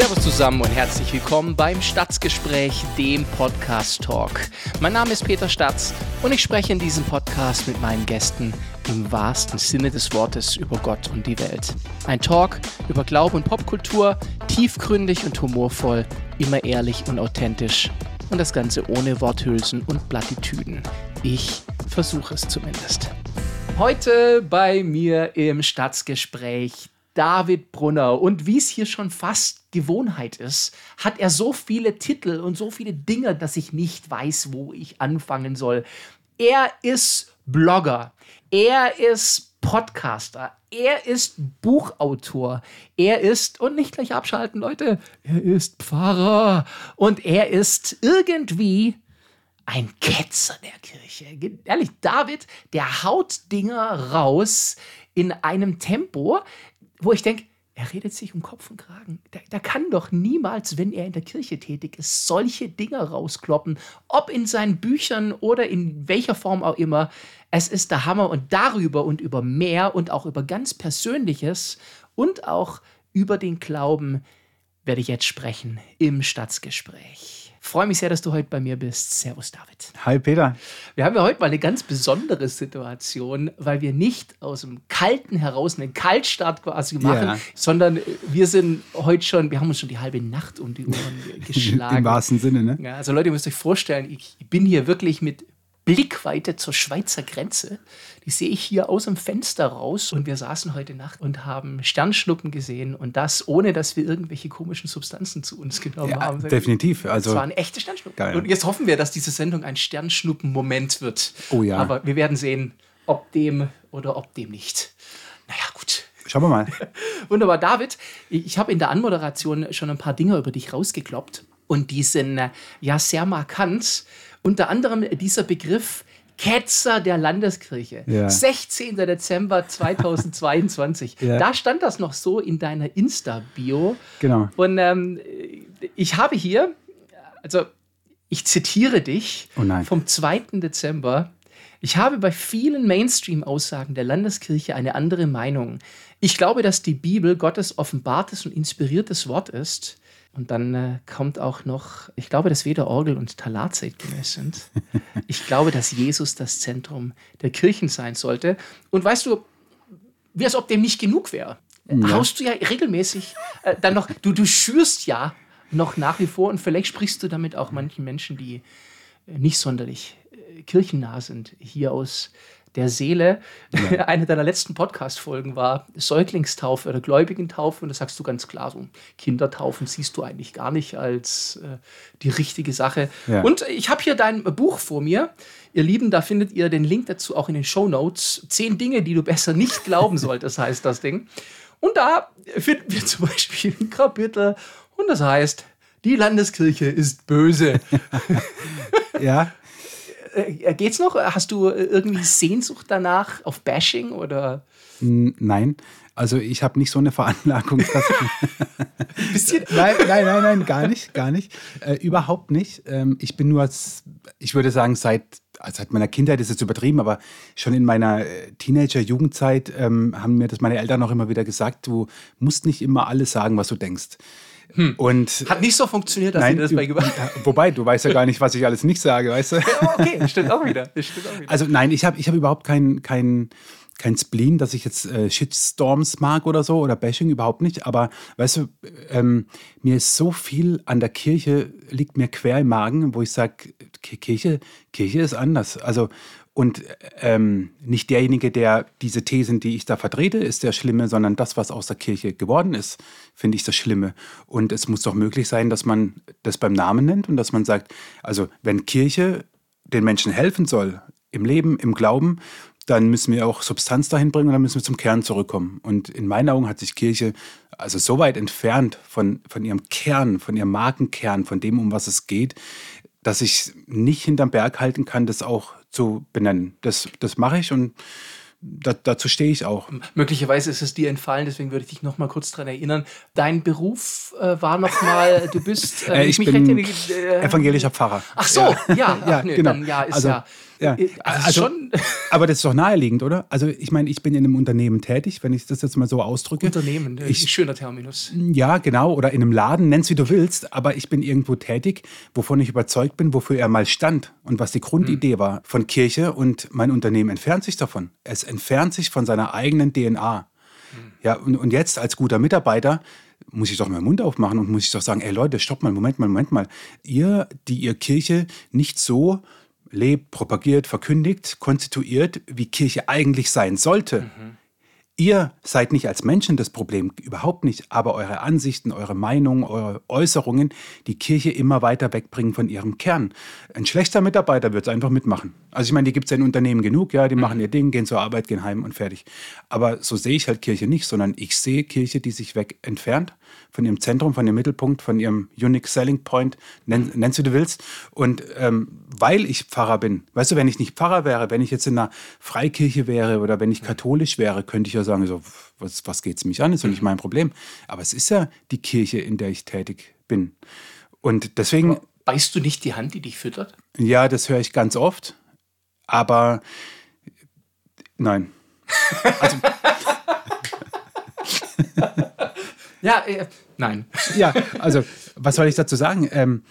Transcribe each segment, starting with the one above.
Servus zusammen und herzlich willkommen beim Stadtgespräch, dem Podcast Talk. Mein Name ist Peter Statz und ich spreche in diesem Podcast mit meinen Gästen im wahrsten Sinne des Wortes über Gott und die Welt. Ein Talk über Glaube und Popkultur, tiefgründig und humorvoll, immer ehrlich und authentisch und das Ganze ohne Worthülsen und Plattitüden. Ich versuche es zumindest. Heute bei mir im Stadtgespräch David Brunner. Und wie es hier schon fast Gewohnheit ist, hat er so viele Titel und so viele Dinge, dass ich nicht weiß, wo ich anfangen soll. Er ist Blogger. Er ist Podcaster. Er ist Buchautor. Er ist, und nicht gleich abschalten, Leute, er ist Pfarrer. Und er ist irgendwie ein Ketzer der Kirche. Ehrlich, David, der haut Dinger raus in einem Tempo, wo ich denke, er redet sich um Kopf und Kragen. Der, der, kann doch niemals, wenn er in der Kirche tätig ist, solche Dinge rauskloppen. Ob in seinen Büchern oder in welcher Form auch immer. Es ist der Hammer und darüber und über mehr und auch über ganz Persönliches und auch über den Glauben werde ich jetzt sprechen im Stadtgespräch freue mich sehr, dass du heute bei mir bist. Servus, David. Hi, Peter. Wir haben ja heute mal eine ganz besondere Situation, weil wir nicht aus dem Kalten heraus einen Kaltstart quasi machen, yeah. sondern wir sind heute schon, wir haben uns schon die halbe Nacht um die Ohren geschlagen. Im wahrsten Sinne, ne? Ja, also Leute, ihr müsst euch vorstellen, ich bin hier wirklich mit Blickweite zur Schweizer Grenze. Die sehe ich hier aus dem Fenster raus. Und wir saßen heute Nacht und haben Sternschnuppen gesehen. Und das ohne, dass wir irgendwelche komischen Substanzen zu uns genommen ja, haben. Definitiv. Also, das waren echte Sternschnuppen. Geil. Und jetzt hoffen wir, dass diese Sendung ein Sternschnuppen-Moment wird. Oh ja. Aber wir werden sehen, ob dem oder ob dem nicht. Naja, gut. Schauen wir mal. Wunderbar, David. Ich habe in der Anmoderation schon ein paar Dinge über dich rausgekloppt. Und die sind äh, ja sehr markant. Unter anderem dieser Begriff Ketzer der Landeskirche. Ja. 16. Dezember 2022. ja. Da stand das noch so in deiner Insta-Bio. Genau. Und ähm, ich habe hier, also ich zitiere dich oh vom 2. Dezember. Ich habe bei vielen Mainstream-Aussagen der Landeskirche eine andere Meinung. Ich glaube, dass die Bibel Gottes offenbartes und inspiriertes Wort ist. Und dann äh, kommt auch noch, ich glaube, dass weder Orgel und Talat zeitgemäß sind. Ich glaube, dass Jesus das Zentrum der Kirchen sein sollte. Und weißt du, wie als ob dem nicht genug wäre, ja. haust du ja regelmäßig äh, dann noch, du, du schürst ja noch nach wie vor und vielleicht sprichst du damit auch manchen Menschen, die nicht sonderlich äh, kirchennah sind, hier aus der Seele. Ja. Eine deiner letzten Podcast-Folgen war Säuglingstaufe oder Gläubigentaufe. Und da sagst du ganz klar, so Kindertaufen siehst du eigentlich gar nicht als äh, die richtige Sache. Ja. Und ich habe hier dein Buch vor mir. Ihr Lieben, da findet ihr den Link dazu auch in den Show Notes. Zehn Dinge, die du besser nicht glauben solltest, heißt das Ding. Und da finden wir zum Beispiel ein Kapitel und das heißt, die Landeskirche ist böse. ja. Äh, geht's noch? Hast du irgendwie Sehnsucht danach auf Bashing oder? Nein. Also ich habe nicht so eine Veranlagung. Bisschen? nein, nein, nein, nein, gar nicht, gar nicht. Äh, überhaupt nicht. Ähm, ich bin nur, als, ich würde sagen, seit, also seit meiner Kindheit ist es übertrieben, aber schon in meiner äh, Teenager-Jugendzeit ähm, haben mir das meine Eltern auch immer wieder gesagt, du musst nicht immer alles sagen, was du denkst. Hm. Und Hat nicht so funktioniert, dass nein, das bei Wobei, du weißt ja gar nicht, was ich alles nicht sage, weißt du? Ja, okay, das stimmt auch wieder. Stimmt auch wieder. Also nein, ich habe ich hab überhaupt kein, kein, kein Spleen, dass ich jetzt äh, Shitstorms mag oder so oder Bashing, überhaupt nicht. Aber weißt du, ähm, mir ist so viel an der Kirche, liegt mir quer im Magen, wo ich sage, Kirche, Kirche ist anders. Also und ähm, nicht derjenige, der diese Thesen, die ich da vertrete, ist der Schlimme, sondern das, was aus der Kirche geworden ist, finde ich das Schlimme. Und es muss doch möglich sein, dass man das beim Namen nennt und dass man sagt, also wenn Kirche den Menschen helfen soll, im Leben, im Glauben, dann müssen wir auch Substanz dahin bringen und dann müssen wir zum Kern zurückkommen. Und in meinen Augen hat sich Kirche also so weit entfernt von, von ihrem Kern, von ihrem Markenkern, von dem, um was es geht, dass ich nicht hinterm Berg halten kann, das auch zu benennen. Das, das mache ich und da, dazu stehe ich auch. Möglicherweise ist es dir entfallen, deswegen würde ich dich noch mal kurz daran erinnern. Dein Beruf äh, war noch mal, du bist... Äh, ich bin rechne, äh, evangelischer Pfarrer. Ach so, ja, ja, ja, ach, nö, genau. Dann, ja ist also, ja Ja, also, schon. aber das ist doch naheliegend, oder? Also ich meine, ich bin in einem Unternehmen tätig, wenn ich das jetzt mal so ausdrücke. Unternehmen, ich, schöner Terminus. Ja, genau, oder in einem Laden, nenn's wie du willst, aber ich bin irgendwo tätig, wovon ich überzeugt bin, wofür er mal stand und was die Grundidee hm. war von Kirche und mein Unternehmen entfernt sich davon. Es entfernt sich von seiner eigenen DNA. Hm. Ja, und, und jetzt als guter Mitarbeiter muss ich doch meinen Mund aufmachen und muss ich doch sagen, ey Leute, stopp mal, Moment mal, Moment mal. Ihr, die ihr Kirche nicht so lebt, propagiert, verkündigt, konstituiert, wie Kirche eigentlich sein sollte. Mhm. Ihr seid nicht als Menschen das Problem, überhaupt nicht, aber eure Ansichten, eure Meinungen, eure Äußerungen die Kirche immer weiter wegbringen von ihrem Kern. Ein schlechter Mitarbeiter wird es einfach mitmachen. Also ich meine, die gibt es ja in Unternehmen genug, ja, die mhm. machen ihr Ding, gehen zur Arbeit, gehen heim und fertig. Aber so sehe ich halt Kirche nicht, sondern ich sehe Kirche, die sich weg entfernt von ihrem Zentrum, von ihrem Mittelpunkt, von ihrem Unique Selling Point, nenn, nennst du, du willst. Und ähm, weil ich Pfarrer bin, weißt du, wenn ich nicht Pfarrer wäre, wenn ich jetzt in einer Freikirche wäre oder wenn ich katholisch wäre, könnte ich ja sagen, so, was, was geht es mich an, ist doch nicht mein Problem. Aber es ist ja die Kirche, in der ich tätig bin. Und deswegen. Aber beißt du nicht die Hand, die dich füttert? Ja, das höre ich ganz oft. Aber nein. Also, Ja, äh, nein. Ja, also was soll ich dazu sagen? Ähm,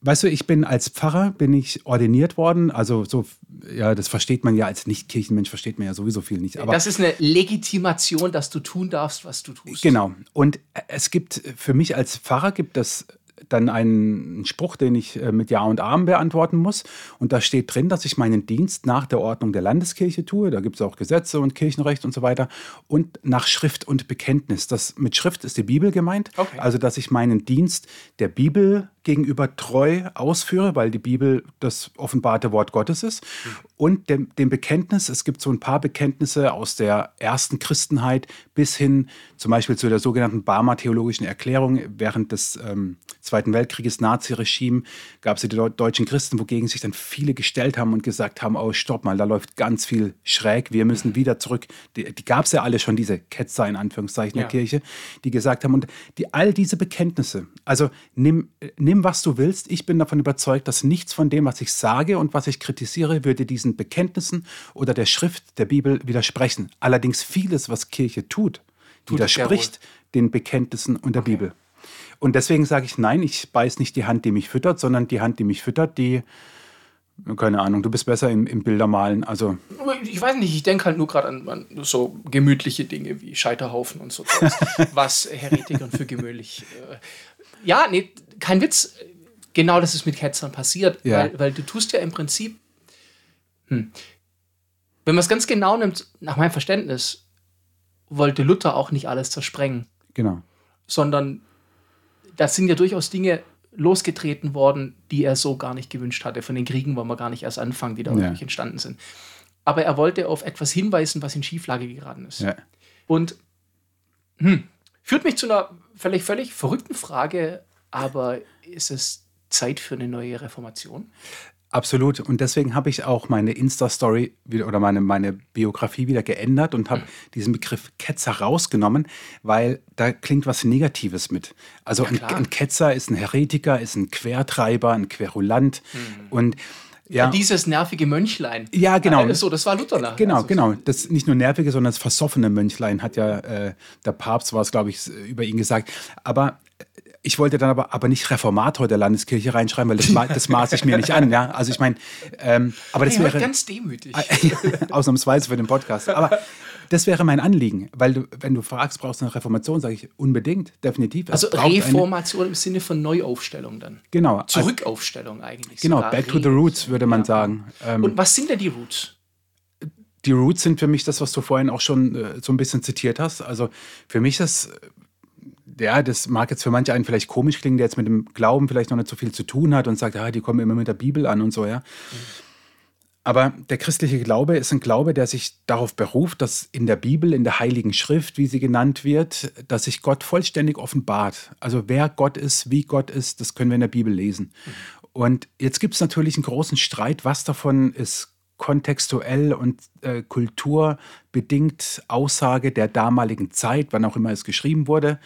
weißt du, ich bin als Pfarrer, bin ich ordiniert worden. Also so, ja, das versteht man ja als Nicht-Kirchenmensch, versteht man ja sowieso viel nicht. Aber das ist eine Legitimation, dass du tun darfst, was du tust. Genau. Und es gibt, für mich als Pfarrer gibt es dann einen Spruch, den ich äh, mit Ja und Amen beantworten muss. Und da steht drin, dass ich meinen Dienst nach der Ordnung der Landeskirche tue. Da gibt es auch Gesetze und Kirchenrecht und so weiter. Und nach Schrift und Bekenntnis. Das, mit Schrift ist die Bibel gemeint. Okay. Also, dass ich meinen Dienst der Bibel gegenüber treu ausführe, weil die Bibel das offenbarte Wort Gottes ist. Mhm. Und dem, dem, Bekenntnis, es gibt so ein paar Bekenntnisse aus der ersten Christenheit bis hin zum Beispiel zu der sogenannten Barmer theologischen Erklärung. Während des ähm, Zweiten Weltkrieges, Naziregime, gab es ja die deutschen Christen, wogegen sich dann viele gestellt haben und gesagt haben, oh stopp mal, da läuft ganz viel schräg, wir müssen wieder zurück. Die, die gab es ja alle schon, diese Ketzer in Anführungszeichen ja. der Kirche, die gesagt haben, und die, all diese Bekenntnisse, also nimm, nimm nimm, was du willst. Ich bin davon überzeugt, dass nichts von dem, was ich sage und was ich kritisiere, würde diesen Bekenntnissen oder der Schrift der Bibel widersprechen. Allerdings vieles, was Kirche tut, tut widerspricht den Bekenntnissen und der okay. Bibel. Und deswegen sage ich, nein, ich beiß nicht die Hand, die mich füttert, sondern die Hand, die mich füttert, die keine Ahnung, du bist besser im, im Bildermalen. Also. Ich weiß nicht, ich denke halt nur gerade an, an, so gemütliche Dinge wie Scheiterhaufen und so, was Heretikern für gemütlich. Äh, ja, nee, kein Witz, genau das ist mit Ketzern passiert, ja. weil, weil, du tust ja im Prinzip, hm, wenn man es ganz genau nimmt, nach meinem Verständnis, wollte Luther auch nicht alles zersprengen. Genau. Sondern da sind ja durchaus Dinge losgetreten worden, die er so gar nicht gewünscht hatte. Von den Kriegen wollen wir gar nicht erst anfangen, die da ja. entstanden sind. Aber er wollte auf etwas hinweisen, was in Schieflage geraten ist. Ja. Und hm, führt mich zu einer völlig, völlig verrückten Frage, aber ist es Zeit für eine neue Reformation? Absolut. Und deswegen habe ich auch meine Insta-Story oder meine, meine Biografie wieder geändert und habe mhm. diesen Begriff Ketzer rausgenommen, weil da klingt was Negatives mit. Also ja, ein, ein, Ketzer ist ein Heretiker, ist ein Quertreiber, ein Querulant. Mhm. Und ja. Dieses nervige Mönchlein. Ja, genau. Also, das war Luther nach. Genau, also, genau. Das nicht nur nervige, sondern das versoffene Mönchlein hat ja äh, der Papst war es, glaube ich, über ihn gesagt. Aber ich wollte dann aber, aber nicht Reformator der Landeskirche reinschreiben, weil das, das maß ich mir nicht an. Ja? Also ich meine, ähm, aber das hey, wäre ganz demütig. ausnahmsweise für den Podcast. Aber das wäre mein Anliegen, weil du, wenn du fragst, brauchst du eine Reformation, sage ich unbedingt, definitiv. Also Reformation eine, im Sinne von Neuaufstellung dann. Genau. Zurückaufstellung eigentlich. Genau, back to the roots würde man ja. sagen. Ähm, Und was sind denn die Roots? Die Roots sind für mich das, was du vorhin auch schon äh, so ein bisschen zitiert hast. Also für mich ist ja, das mag jetzt für manche einen vielleicht komisch klingen, der jetzt mit dem Glauben vielleicht noch nicht so viel zu tun hat und sagt, ja, die kommen immer mit der Bibel an und so, ja. Aber der christliche Glaube ist ein Glaube, der sich darauf beruft, dass in der Bibel, in der Heiligen Schrift, wie sie genannt wird, dass sich Gott vollständig offenbart. Also wer Gott ist, wie Gott ist, das können wir in der Bibel lesen. Mhm. Und jetzt gibt es natürlich einen großen Streit, was davon ist kontextuell und äh, kulturbedingt Aussage der damaligen Zeit, wann auch immer es geschrieben wurde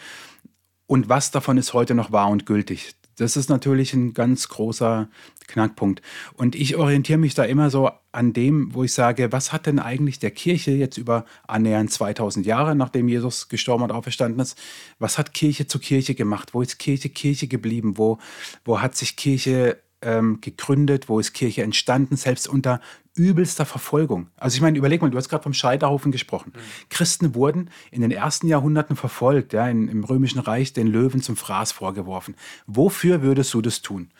und was davon ist heute noch wahr und gültig. Das ist natürlich ein ganz großer Knackpunkt. Und ich orientiere mich da immer so an dem, wo ich sage, was hat denn eigentlich der Kirche jetzt über annähernd 2000 Jahre, nachdem Jesus gestorben und auferstanden ist, was hat Kirche zu Kirche gemacht? Wo ist Kirche Kirche geblieben? Wo, wo hat sich Kirche ähm, gegründet? Wo ist Kirche entstanden? Selbst unter übelster Verfolgung. Also ich meine, überleg mal, du hast gerade vom Scheiterhaufen gesprochen. Mhm. Christen wurden in den ersten Jahrhunderten verfolgt, ja, in, im Römischen Reich den Löwen zum Fraß vorgeworfen. Wofür würdest du das tun?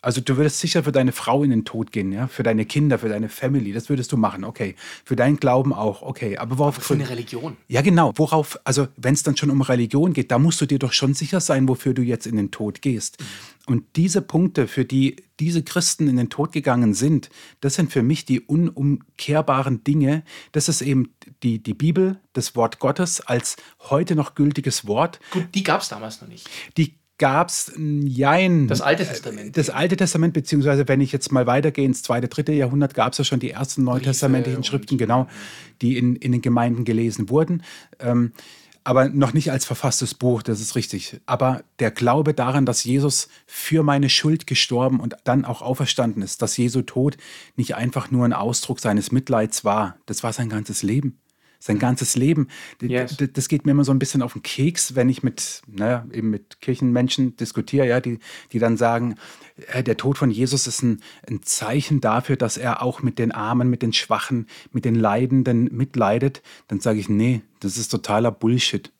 Also du würdest sicher für deine Frau in den Tod gehen, ja, für deine Kinder, für deine Family, das würdest du machen, okay. Für deinen Glauben auch, okay. Aber worauf? für eine Religion. Ja, genau. Worauf? Also wenn es dann schon um Religion geht, da musst du dir doch schon sicher sein, wofür du jetzt in den Tod gehst. Mhm. Und diese Punkte, für die diese Christen in den Tod gegangen sind, das sind für mich die unumkehrbaren Dinge. Das ist eben die, die Bibel, das Wort Gottes als heute noch gültiges Wort. Gut, die gab es damals noch nicht. Die gab es Jein. Das Alte Testament. Das Alte Testament, beziehungsweise wenn ich jetzt mal weitergehe ins zweite, dritte Jahrhundert, gab es ja schon die ersten neutestamentlichen Schriften, genau, die in, in den Gemeinden gelesen wurden. Ähm, aber noch nicht als verfasstes Buch, das ist richtig. Aber der Glaube daran, dass Jesus für meine Schuld gestorben und dann auch auferstanden ist, dass Jesu Tod nicht einfach nur ein Ausdruck seines Mitleids war, das war sein ganzes Leben sein ganzes Leben. Yes. Das geht mir immer so ein bisschen auf den Keks, wenn ich mit, naja, eben mit Kirchenmenschen diskutiere, ja, die, die dann sagen, äh, der Tod von Jesus ist ein, ein Zeichen dafür, dass er auch mit den Armen, mit den Schwachen, mit den Leidenden mitleidet. Dann sage ich, nee, das ist totaler Bullshit.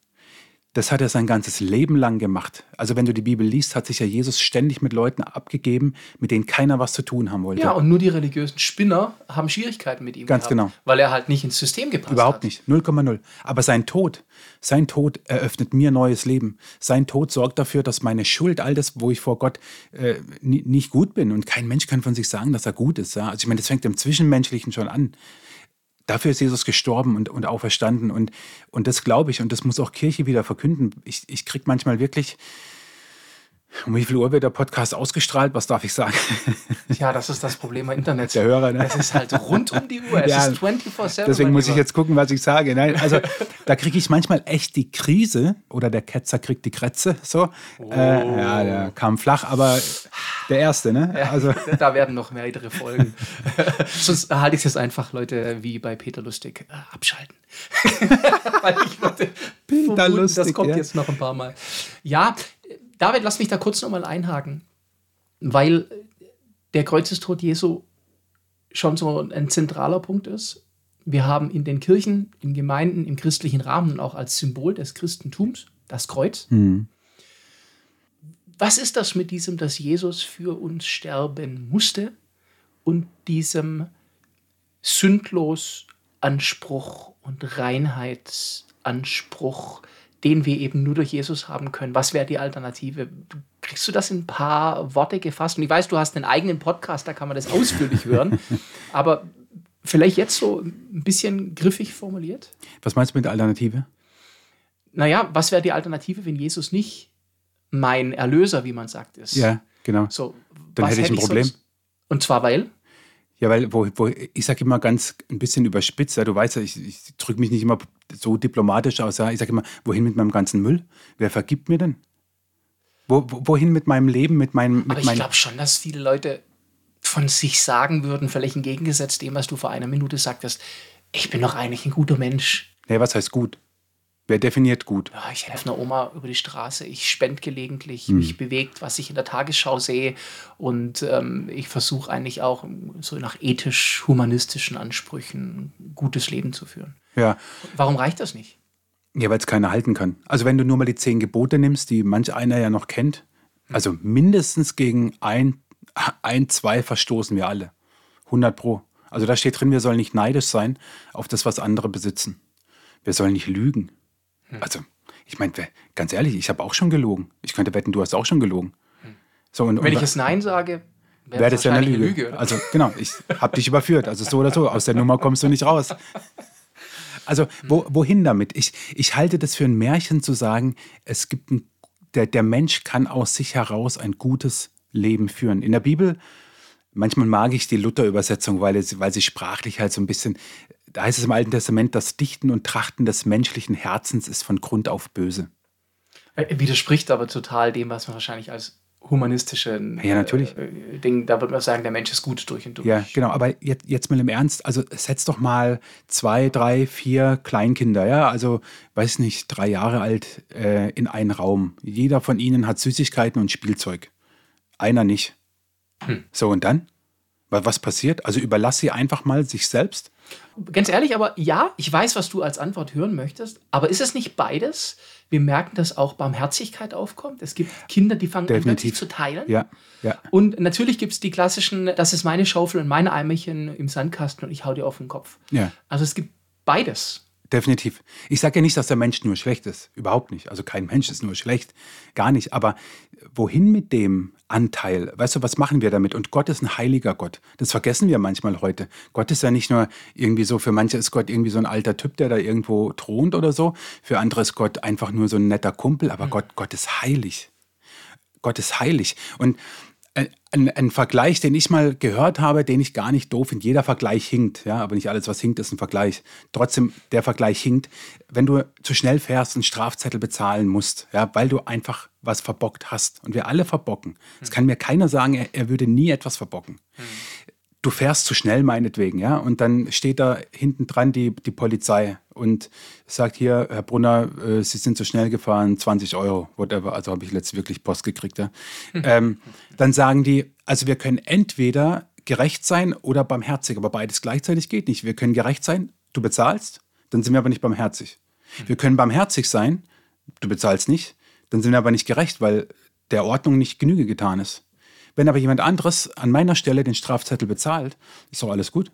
Das hat er sein ganzes Leben lang gemacht. Also wenn du die Bibel liest, hat sich ja Jesus ständig mit Leuten abgegeben, mit denen keiner was zu tun haben wollte. Ja, und nur die religiösen Spinner haben Schwierigkeiten mit ihm Ganz gehabt, genau. Weil er halt nicht ins System gepasst Überhaupt hat. Überhaupt nicht, 0,0. Aber sein Tod, sein Tod eröffnet mir neues Leben. Sein Tod sorgt dafür, dass meine Schuld, all das, wo ich vor Gott äh, nicht gut bin, und kein Mensch kann von sich sagen, dass er gut ist. Ja? Also ich meine, das fängt im Zwischenmenschlichen schon an. Dafür ist Jesus gestorben und, und auferstanden. Und, und das glaube ich und das muss auch Kirche wieder verkünden. Ich, ich kriege manchmal wirklich um wie viel Uhr wird der Podcast ausgestrahlt? Was darf ich sagen? Ja, das ist das Problem beim Internet. Der Hörer, ne? Es ist halt rund um die Uhr. Es ja, ist 24-7. Deswegen muss ich jetzt gucken, was ich sage. Nein, also da kriege ich manchmal echt die Krise oder der Ketzer kriegt die Kretze. So. Oh. Äh, ja, der kam flach, aber der erste, ne? Ja, also. Da werden noch weitere Folgen. Sonst halte ich es jetzt einfach, Leute, wie bei Peter Lustig, äh, abschalten. Weil ich wollte Peter Lustig, das kommt ja. jetzt noch ein paar Mal. Ja, David, lass mich da kurz nochmal einhaken, weil der Kreuzestod Jesu schon so ein zentraler Punkt ist. Wir haben in den Kirchen, in Gemeinden, im christlichen Rahmen auch als Symbol des Christentums das Kreuz. Mhm. Was ist das mit diesem, dass Jesus für uns sterben musste und diesem sündlos Anspruch und Reinheitsanspruch, den wir eben nur durch Jesus haben können. Was wäre die Alternative? Kriegst du das in ein paar Worte gefasst? Und ich weiß, du hast einen eigenen Podcast, da kann man das ausführlich hören. Aber vielleicht jetzt so ein bisschen griffig formuliert? Was meinst du mit der Alternative? Naja, was wäre die Alternative, wenn Jesus nicht mein Erlöser, wie man sagt, ist? Ja, genau. So, Dann hätte ich ein Problem. Sonst? Und zwar weil? Ja, weil wo, wo, ich sage immer ganz ein bisschen überspitzt, ja, du weißt ja, ich, ich drücke mich nicht immer so diplomatisch aus. Ja. Ich sage immer, wohin mit meinem ganzen Müll? Wer vergibt mir denn? Wo, wohin mit meinem Leben, mit meinem. Mit Aber ich glaube schon, dass viele Leute von sich sagen würden, völlig entgegengesetzt dem, was du vor einer Minute sagtest, ich bin doch eigentlich ein guter Mensch. Nee, was heißt gut? Wer definiert gut? Ja, ich helfe einer Oma über die Straße, ich spende gelegentlich, hm. mich bewegt, was ich in der Tagesschau sehe. Und ähm, ich versuche eigentlich auch so nach ethisch-humanistischen Ansprüchen ein gutes Leben zu führen. Ja. Warum reicht das nicht? Ja, weil es keiner halten kann. Also wenn du nur mal die zehn Gebote nimmst, die manch einer ja noch kennt, also mindestens gegen ein, ein, zwei verstoßen wir alle. 100 pro. Also da steht drin, wir sollen nicht neidisch sein auf das, was andere besitzen. Wir sollen nicht lügen. Hm. Also, ich meine, ganz ehrlich, ich habe auch schon gelogen. Ich könnte wetten, du hast auch schon gelogen. Hm. So, und, Wenn und, ich es Nein sage, wäre wär das ja eine Lüge. Lüge also, genau, ich habe dich überführt. Also, so oder so, aus der Nummer kommst du nicht raus. Also, wo, wohin damit? Ich, ich halte das für ein Märchen zu sagen, es gibt ein, der, der Mensch kann aus sich heraus ein gutes Leben führen. In der Bibel manchmal mag ich die Luther-Übersetzung, weil, weil sie sprachlich halt so ein bisschen da heißt es im Alten Testament, das Dichten und Trachten des menschlichen Herzens ist von Grund auf böse. Widerspricht aber total dem, was man wahrscheinlich als humanistischen Ja, natürlich. Äh, Ding. Da würde man sagen, der Mensch ist gut durch und durch. Ja, genau. Aber jetzt, jetzt mal im Ernst. Also setz doch mal zwei, drei, vier Kleinkinder, ja, also weiß nicht, drei Jahre alt äh, in einen Raum. Jeder von ihnen hat Süßigkeiten und Spielzeug. Einer nicht. Hm. So und dann? Wa- Was passiert? Also überlass sie einfach mal sich selbst. Ganz ehrlich, aber ja, ich weiß, was du als Antwort hören möchtest. Aber ist es nicht beides? Wir merken, dass auch Barmherzigkeit aufkommt. Es gibt Kinder, die fangen an, plötzlich zu teilen. Ja, ja. Und natürlich gibt es die klassischen, das ist meine Schaufel und meine Eimerchen im Sandkasten und ich hau dir auf den Kopf. Ja. Also es gibt beides. Definitiv. Ich sage ja nicht, dass der Mensch nur schlecht ist. Überhaupt nicht. Also kein Mensch ist nur schlecht. Gar nicht. Aber wohin mit dem Anteil? Weißt du, was machen wir damit? Und Gott ist ein heiliger Gott. Das vergessen wir manchmal heute. Gott ist ja nicht nur irgendwie so, für manche ist Gott irgendwie so ein alter Typ, der da irgendwo thront oder so. Für andere ist Gott einfach nur so ein netter Kumpel. Aber Gott, Gott ist heilig. Gott ist heilig. Und ein, ein, Vergleich, den ich mal gehört habe, den ich gar nicht doof finde. Jeder Vergleich hinkt, ja, aber nicht alles, was hinkt, ist ein Vergleich. Trotzdem, der Vergleich hinkt, wenn du zu schnell fährst, einen Strafzettel bezahlen musst, ja, weil du einfach was verbockt hast. Und wir alle verbocken. Es kann mir keiner sagen, er, er würde nie etwas verbocken. Du fährst zu schnell, meinetwegen, ja, und dann steht da hinten dran die, die Polizei und sagt hier, Herr Brunner, äh, Sie sind zu schnell gefahren, 20 Euro, whatever. Also habe ich letztens wirklich Post gekriegt, ja. ähm, dann sagen die, also wir können entweder gerecht sein oder barmherzig, aber beides gleichzeitig geht nicht. Wir können gerecht sein, du bezahlst, dann sind wir aber nicht barmherzig. Wir können barmherzig sein, du bezahlst nicht, dann sind wir aber nicht gerecht, weil der Ordnung nicht Genüge getan ist. Wenn aber jemand anderes an meiner Stelle den Strafzettel bezahlt, ist doch alles gut.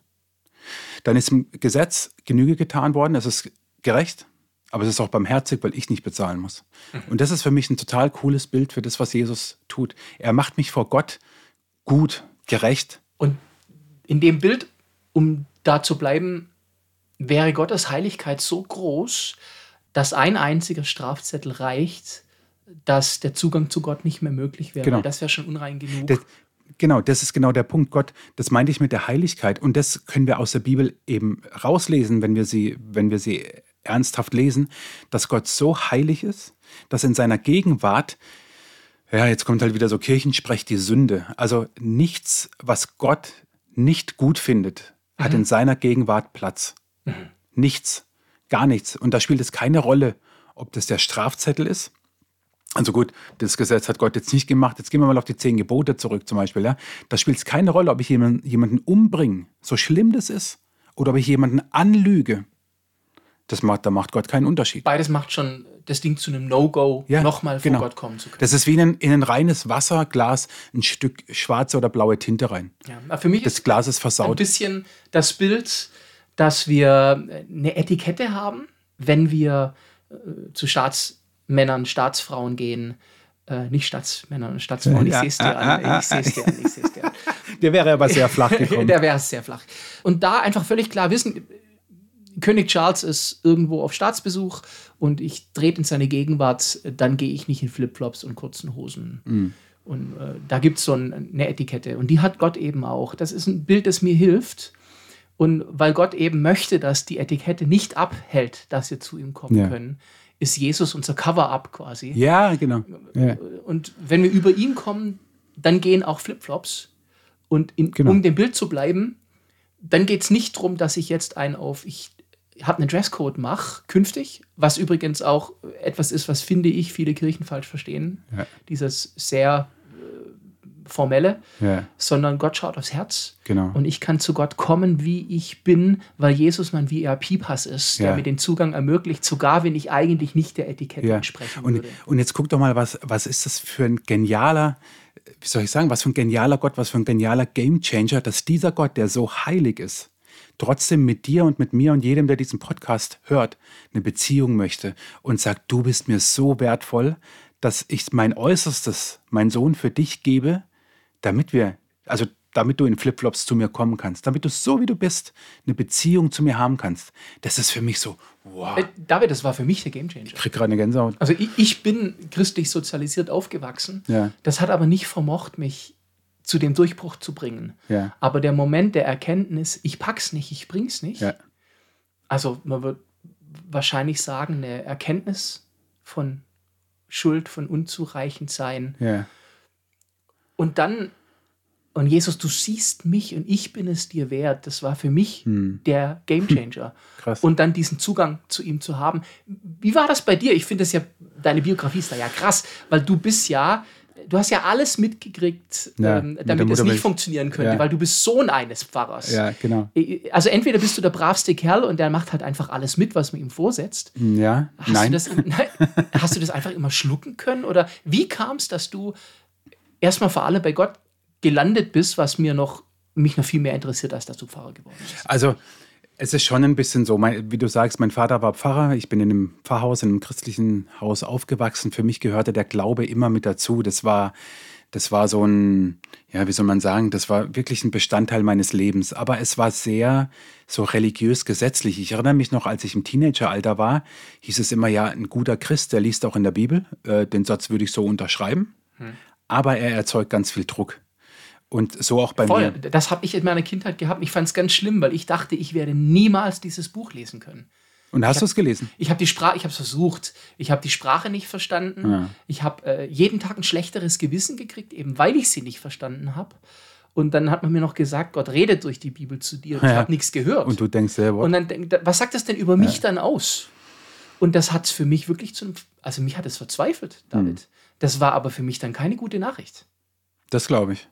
Dann ist im Gesetz Genüge getan worden, es ist gerecht, aber es ist auch barmherzig, weil ich nicht bezahlen muss. Und das ist für mich ein total cooles Bild für das, was Jesus tut. Er macht mich vor Gott gut, gerecht. Und in dem Bild, um da zu bleiben, wäre Gottes Heiligkeit so groß, dass ein einziger Strafzettel reicht, dass der Zugang zu Gott nicht mehr möglich wäre. Genau. Weil Das wäre schon unrein genug. Das, genau, das ist genau der Punkt. Gott, das meinte ich mit der Heiligkeit. Und das können wir aus der Bibel eben rauslesen, wenn wir sie, wenn wir sie ernsthaft lesen, dass Gott so heilig ist, dass in seiner Gegenwart, ja, jetzt kommt halt wieder so Kirchensprech, die Sünde. Also nichts, was Gott nicht gut findet, hat in seiner Gegenwart Platz. Nichts, gar nichts. Und da spielt es keine Rolle, ob das der Strafzettel ist. Also gut, das Gesetz hat Gott jetzt nicht gemacht. Jetzt gehen wir mal auf die zehn Gebote zurück zum Beispiel. Ja? Da spielt es keine Rolle, ob ich jemanden, jemanden umbringe, so schlimm das ist, oder ob ich jemanden anlüge. Das macht, da macht Gott keinen Unterschied. Beides macht schon das Ding zu einem No-Go, Ja, nochmal vor genau. Gott kommen zu können. Das ist wie in ein, in ein reines Wasserglas ein Stück schwarze oder blaue Tinte rein. Ja, für mich Das ist Glas ist ein versaut. bisschen das Bild, dass wir eine Etikette haben, wenn wir äh, zu Staatsmännern, Staatsfrauen gehen. Äh, nicht Staatsmännern und Staatsfrauen, ich sehe es dir ah, an. ah, Ich sehe es dir an. Ich sehe es dir an. Der wäre aber sehr flach gekommen. Der wäre sehr flach. Und da einfach völlig klar wissen, König Charles ist irgendwo auf Staatsbesuch und ich trete in seine Gegenwart, dann gehe ich nicht in Flipflops und kurzen Hosen. Mhm. Und äh, da gibt es so ein, eine Etikette. Und die hat Gott eben auch. Das ist ein Bild, das mir hilft. Und weil Gott eben möchte, dass die Etikette nicht abhält, dass wir zu ihm kommen Ja. können, ist Jesus unser Cover-up quasi. ja, genau. Ja. Und wenn wir über ihn kommen, dann gehen auch Flipflops. Und in, Genau. um dem Bild zu bleiben, dann geht es nicht darum, dass ich jetzt einen auf, ich habe einen Dresscode mache, künftig, was übrigens auch etwas ist, was finde ich viele Kirchen falsch verstehen. Ja. Dieses sehr formelle, Ja, sondern Gott schaut aufs Herz. genau. Und ich kann zu Gott kommen, wie ich bin, weil Jesus mein VIP-Pass ist, der Ja. mir den Zugang ermöglicht, sogar wenn ich eigentlich nicht der Etikette Ja. entsprechen Und, würde. und jetzt guck doch mal, was, was ist das für ein genialer, wie soll ich sagen, was für ein genialer Gott, was für ein genialer Gamechanger, dass dieser Gott, der so heilig ist, trotzdem mit dir und mit mir und jedem, der diesen Podcast hört, eine Beziehung möchte und sagt, du bist mir so wertvoll, dass ich mein Äußerstes, mein Sohn für dich gebe, damit wir, also damit du in Flipflops zu mir kommen kannst, damit du so wie du bist, eine Beziehung zu mir haben kannst. Das ist für mich so, wow. Äh, David, das war für mich der Gamechanger. Ich krieg gerade eine Gänsehaut. Also ich, ich bin christlich sozialisiert aufgewachsen. Ja. Das hat aber nicht vermocht, mich zu dem Durchbruch zu bringen. Ja. Aber der Moment der Erkenntnis, ich pack's nicht, ich bring's nicht. Ja. Also man wird wahrscheinlich sagen, eine Erkenntnis von Schuld, von unzureichend sein, Ja. Und dann, und Jesus, du siehst mich und ich bin es dir wert. Das war für mich der Gamechanger. Krass. Und dann diesen Zugang zu ihm zu haben. Wie war das bei dir? Ich finde das ja, deine Biografie ist da ja krass, weil du bist ja, du hast ja alles mitgekriegt, Ja, ähm, mit damit es nicht funktionieren könnte, Ja. weil du bist Sohn eines Pfarrers. Ja, genau. Also entweder bist du der bravste Kerl und der macht halt einfach alles mit, was man ihm vorsetzt. Ja, Hast nein. Du das, nein, hast du das einfach immer schlucken können? Oder wie kam es, dass du erstmal vor allem bei Gott gelandet bist, was mir noch, mich noch viel mehr interessiert, als dass du Pfarrer geworden bist? Also, es ist schon ein bisschen so, mein, wie du sagst, mein Vater war Pfarrer, ich bin in einem Pfarrhaus, in einem christlichen Haus aufgewachsen. Für mich gehörte der Glaube immer mit dazu. Das war, das war so ein, ja, wie soll man sagen, das war wirklich ein Bestandteil meines Lebens. Aber es war sehr so religiös gesetzlich. Ich erinnere mich noch, als ich im Teenageralter war, hieß es immer, ja, ein guter Christ, der liest auch in der Bibel. Äh, den Satz würde ich so unterschreiben. Aber er erzeugt ganz viel Druck. Und so auch bei Voll, mir. das habe ich in meiner Kindheit gehabt. Ich fand es ganz schlimm, weil ich dachte, ich werde niemals dieses Buch lesen können. Und hast du es gelesen? Ich habe die Sprache, ich habe es versucht. Ich habe die Sprache nicht verstanden. Ja. Ich habe äh, jeden Tag ein schlechteres Gewissen gekriegt, eben weil ich sie nicht verstanden habe. Und dann hat man mir noch gesagt, Gott redet durch die Bibel zu dir. Und Ich Ja. habe nichts gehört. Und du denkst selber. Und dann, denk- was sagt das denn über mich dann aus? Und das hat es für mich wirklich zu einem, also mich hat es verzweifelt, David. Hm. Das war aber für mich dann keine gute Nachricht. Das glaube ich.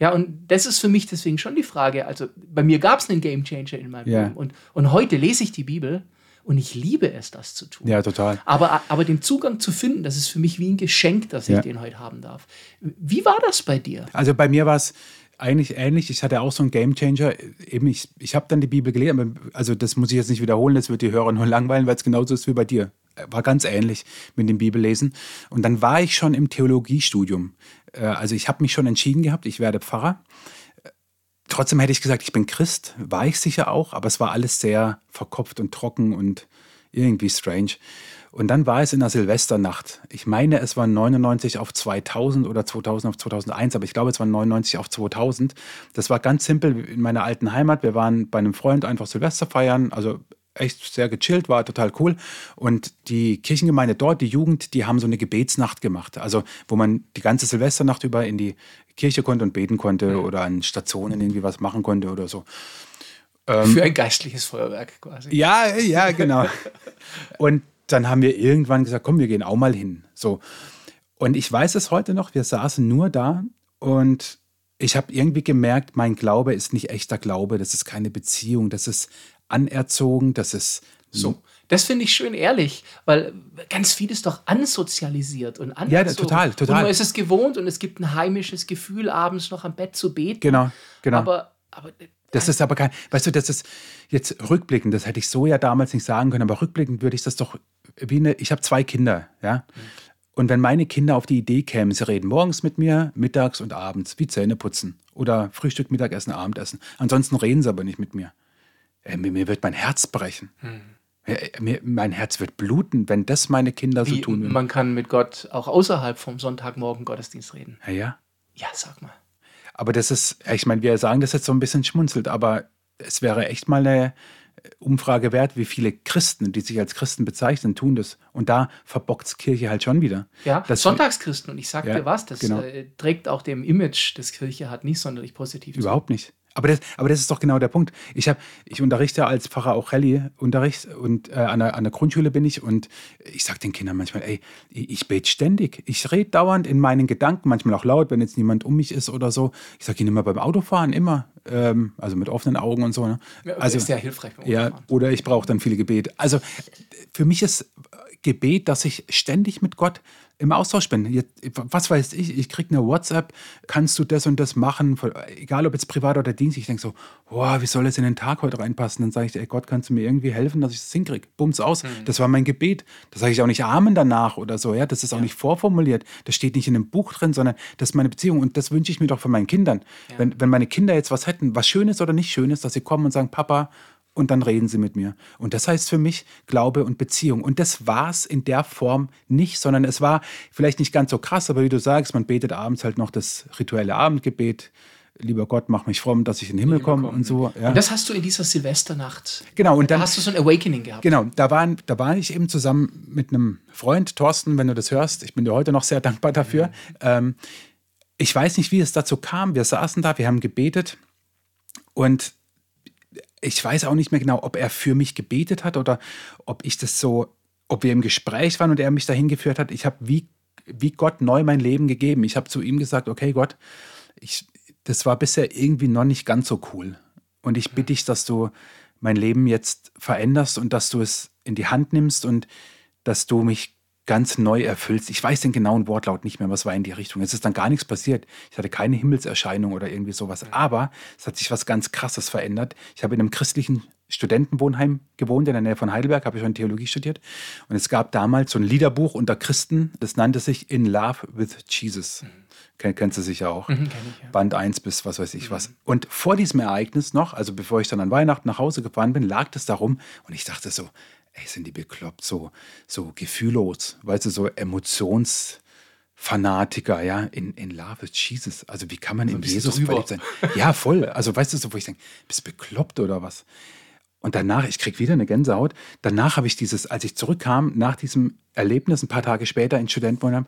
Ja, und das ist für mich deswegen schon die Frage. Also bei mir gab es einen Game Changer in meinem Ja. Leben. Und, und heute lese ich die Bibel und ich liebe es, das zu tun. Ja, total. Aber, aber den Zugang zu finden, das ist für mich wie ein Geschenk, dass ich Ja. den heute haben darf. Wie war das bei dir? Also bei mir war es eigentlich ähnlich. Ich hatte auch so einen Gamechanger. Eben, ich, ich habe dann die Bibel gelesen, also das muss ich jetzt nicht wiederholen, das wird die Hörer nur langweilen, weil es genauso ist wie bei dir. War ganz ähnlich mit dem Bibellesen. Und dann war ich schon im Theologiestudium. Äh, Also ich habe mich schon entschieden gehabt, ich werde Pfarrer. Trotzdem hätte ich gesagt, ich bin Christ, war ich sicher auch, aber es war alles sehr verkopft und trocken und irgendwie strange. Und dann war es in der Silvesternacht. Ich meine, es war 99 auf 2000 oder 2000 auf 2001, aber ich glaube, es war 99 auf 2000. Das war ganz simpel in meiner alten Heimat. Wir waren bei einem Freund einfach Silvester feiern, also echt sehr gechillt, war total cool. Und die Kirchengemeinde dort, die Jugend, die haben so eine Gebetsnacht gemacht. Also, wo man die ganze Silvesternacht über in die Kirche konnte und beten konnte oder an Stationen irgendwie was machen konnte oder so. Für ein geistliches Feuerwerk quasi. Ja, ja, genau. Und dann haben wir irgendwann gesagt, komm, wir gehen auch mal hin. So. Und ich weiß es heute noch, wir saßen nur da und ich habe irgendwie gemerkt, mein Glaube ist nicht echter Glaube, das ist keine Beziehung, das ist anerzogen, das ist So. Das finde ich schön ehrlich, weil ganz viel ist doch ansozialisiert und anerzogen. Ja, total, total. Und man ist es gewohnt und es gibt ein heimisches Gefühl, abends noch am Bett zu beten. Genau, genau. Aber, aber Das ist aber kein, weißt du, das ist jetzt rückblickend, das hätte ich so ja damals nicht sagen können, aber rückblickend würde ich das doch wie eine, ich habe zwei Kinder, ja. Und wenn meine Kinder auf die Idee kämen, sie reden morgens mit mir, mittags und abends, wie Zähne putzen oder Frühstück, Mittagessen, Abendessen. Ansonsten reden sie aber nicht mit mir. Äh, mir, mir wird mein Herz brechen. Äh, Mir, mein Herz wird bluten, wenn das meine Kinder so wie, tun würden. man kann mit Gott auch außerhalb vom Sonntagmorgen Gottesdienst reden. Ja, ja. Ja, sag mal. Aber das ist, ich meine, wir sagen das jetzt so ein bisschen schmunzelt, aber es wäre echt mal eine Umfrage wert, wie viele Christen, die sich als Christen bezeichnen, tun das. Und da verbockt Kirche halt schon wieder. Ja, Das- Sonntagschristen. Und ich sag Ja, dir was, das genau. äh, trägt auch dem Image, das Kirche hat, nicht sonderlich positiv zu. Überhaupt nicht. Aber das, aber das ist doch genau der Punkt. Ich, hab, ich unterrichte als Pfarrer auch Rallye-Unterricht und äh, an, der, an der Grundschule bin ich und ich sage den Kindern manchmal, ey, ich, ich bete ständig. Ich rede dauernd in meinen Gedanken, manchmal auch laut, wenn jetzt niemand um mich ist oder so. Ich sage ihnen immer beim Autofahren, immer. Ähm, also mit offenen Augen und so. Ne? Also ist sehr hilfreich Ja, oder ich brauche dann viele Gebete. Also für mich ist Gebet, dass ich ständig mit Gott im Austausch bin. Jetzt, was weiß ich, ich kriege eine WhatsApp, kannst du das und das machen, egal ob jetzt privat oder Dienst. Ich denke so, wow, wie soll das in den Tag heute reinpassen? Dann sage ich, ey Gott, kannst du mir irgendwie helfen, dass ich das hinkriege? Bums aus. Mhm. Das war mein Gebet. Das sage ich auch nicht Amen danach oder so. Ja, das ist auch nicht vorformuliert. Das steht nicht in einem Buch drin, sondern das ist meine Beziehung. Und das wünsche ich mir doch von meinen Kindern. Wenn, wenn meine Kinder jetzt was hätten, was Schönes oder nicht Schönes, dass sie kommen und sagen, Papa, und dann reden sie mit mir. Und das heißt für mich Glaube und Beziehung. Und das war es in der Form nicht, sondern es war vielleicht nicht ganz so krass, aber wie du sagst, man betet abends halt noch das rituelle Abendgebet. Lieber Gott, mach mich fromm, dass ich in den Himmel komme und so. Ja. Und das hast du in dieser Silvesternacht. Genau, und Da dann, hast du so ein Awakening gehabt. genau, da, waren, da war ich eben zusammen mit einem Freund, Thorsten, wenn du das hörst, ich bin dir heute noch sehr dankbar dafür. Ähm, ich weiß nicht, wie es dazu kam. Wir saßen da, wir haben gebetet und ich weiß auch nicht mehr genau, ob er für mich gebetet hat oder ob ich das so, ob wir im Gespräch waren und er mich dahin geführt hat. Ich habe wie, wie Gott neu mein Leben gegeben. Ich habe zu ihm gesagt, okay Gott, ich, das war bisher irgendwie noch nicht ganz so cool. Und ich bitte dich, dass du mein Leben jetzt veränderst und dass du es in die Hand nimmst und dass du mich ganz neu erfüllst. Ich weiß den genauen Wortlaut nicht mehr, was war in die Richtung. Es ist dann gar nichts passiert. Ich hatte keine Himmelserscheinung oder irgendwie sowas. Aber es hat sich was ganz Krasses verändert. Ich habe in einem christlichen Studentenwohnheim gewohnt, in der Nähe von Heidelberg, habe ich schon Theologie studiert. Und es gab damals so ein Liederbuch unter Christen, das nannte sich In Love with Jesus. Mhm. Ken, kennst du sicher auch. Mhm, ich, ja. Band 1 bis was weiß ich mhm. was. Und vor diesem Ereignis noch, also bevor ich dann an Weihnachten nach Hause gefahren bin, lag das darum und ich dachte so, ey, sind die bekloppt, so, so gefühllos, weißt du, so Emotionsfanatiker, ja, in, in Love with Jesus. Also wie kann man in Jesus verliebt sein? Ja, voll. Also weißt du so, wo ich denke, bist du bekloppt oder was? Und danach, ich krieg wieder eine Gänsehaut. Danach habe ich dieses, als ich zurückkam, nach diesem Erlebnis, ein paar Tage später in Studentenwohnheim,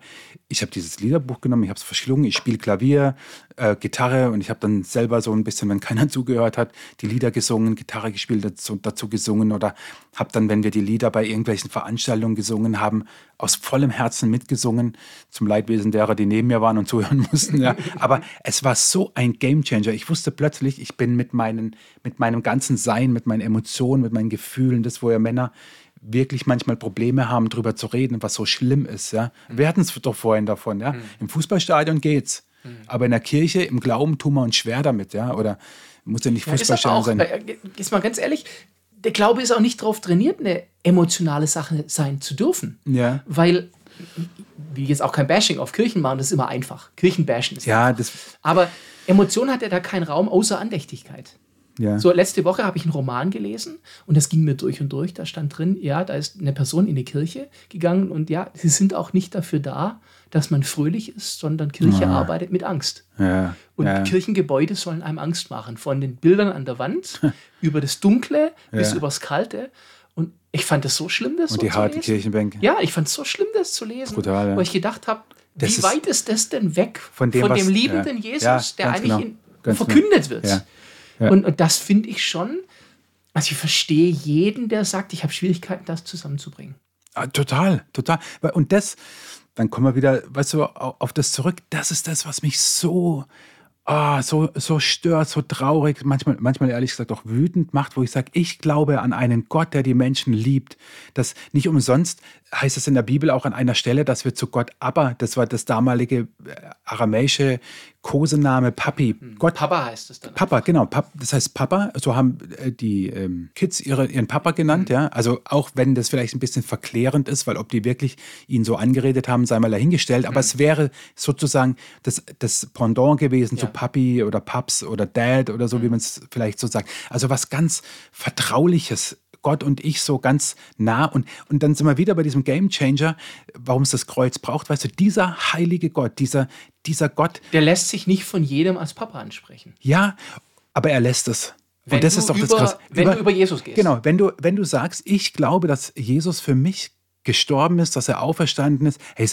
ich habe dieses Liederbuch genommen, ich habe es verschlungen, ich spiele Klavier, äh, Gitarre und ich habe dann selber so ein bisschen, wenn keiner zugehört hat, die Lieder gesungen, Gitarre gespielt, dazu, dazu gesungen oder habe dann, wenn wir die Lieder bei irgendwelchen Veranstaltungen gesungen haben, aus vollem Herzen mitgesungen, zum Leidwesen derer, die neben mir waren und zuhören mussten. Ja. Aber es war so ein Gamechanger. Ich wusste plötzlich, ich bin mit, meinen, mit meinem ganzen Sein, mit meinen Emotionen, mit meinen Gefühlen, das, wo ja Männer wirklich manchmal Probleme haben, darüber zu reden, was so schlimm ist. Ja? Mhm. Wir hatten es doch vorhin davon. Ja? Mhm. Im Fußballstadion geht's. Mhm. Aber in der Kirche, im Glauben tun wir uns schwer damit. Ja? Oder muss ja nicht ja, Fußballstadion sein. Äh, ist mal ganz ehrlich, der Glaube ist auch nicht darauf trainiert, eine emotionale Sache sein zu dürfen. Ja. Weil, wie jetzt auch kein Bashing auf Kirchen machen, das ist immer einfach. Kirchenbashen ist ja, einfach. Das Aber Emotion hat ja da keinen Raum außer Andächtigkeit. Ja. So, letzte Woche habe ich einen Roman gelesen und das ging mir durch und durch. Da stand drin, ja, da ist eine Person in die Kirche gegangen und ja, sie sind auch nicht dafür da, dass man fröhlich ist, sondern Kirche ja. arbeitet mit Angst. Ja. Und. Kirchengebäude sollen einem Angst machen. Von den Bildern an der Wand über das Dunkle bis übers Kalte. Und ich fand das so schlimm, das Und so die harten Kirchenbänke. Ja, ich fand es so schlimm, das zu lesen. Brutal, Weil ich gedacht habe, wie weit ist das denn weg von dem, von dem was, liebenden Jesus, der eigentlich genau. in, verkündet genau. wird? Und, und das finde ich schon, also ich verstehe jeden, der sagt, ich habe Schwierigkeiten, das zusammenzubringen. Ah, total, total. Und das, dann kommen wir wieder, weißt du, auf das zurück. Das ist das, was mich so, oh, so, so stört, so traurig, manchmal, manchmal ehrlich gesagt auch wütend macht, wo ich sage, ich glaube an einen Gott, der die Menschen liebt. Das nicht umsonst heißt es in der Bibel auch an einer Stelle, dass wir zu Gott Abba, das war das damalige äh, aramäische Kosename Papi. Hm. Gott, Papa heißt es dann. Papa, einfach. genau. Pap, das heißt Papa. So haben äh, die ähm, Kids ihre, ihren Papa genannt, mhm. ja. Also auch wenn das vielleicht ein bisschen verklärend ist, weil ob die wirklich ihn so angeredet haben, sei mal dahingestellt. Aber mhm. es wäre sozusagen das, das Pendant gewesen ja. zu Papi oder Paps oder Dad oder so, wie man es vielleicht so sagt. Also was ganz Vertrauliches Gott und ich so ganz nah. Und, und dann sind wir wieder bei diesem Game Changer, warum es das Kreuz braucht. Weißt du, dieser heilige Gott, dieser, dieser Gott. Der lässt sich nicht von jedem als Papa ansprechen. Ja, aber er lässt es. Wenn und das ist doch über, das Krass. Wenn über, du über Jesus gehst. Genau, wenn du, wenn du sagst, ich glaube, dass Jesus für mich gestorben ist, dass er auferstanden ist. Hey,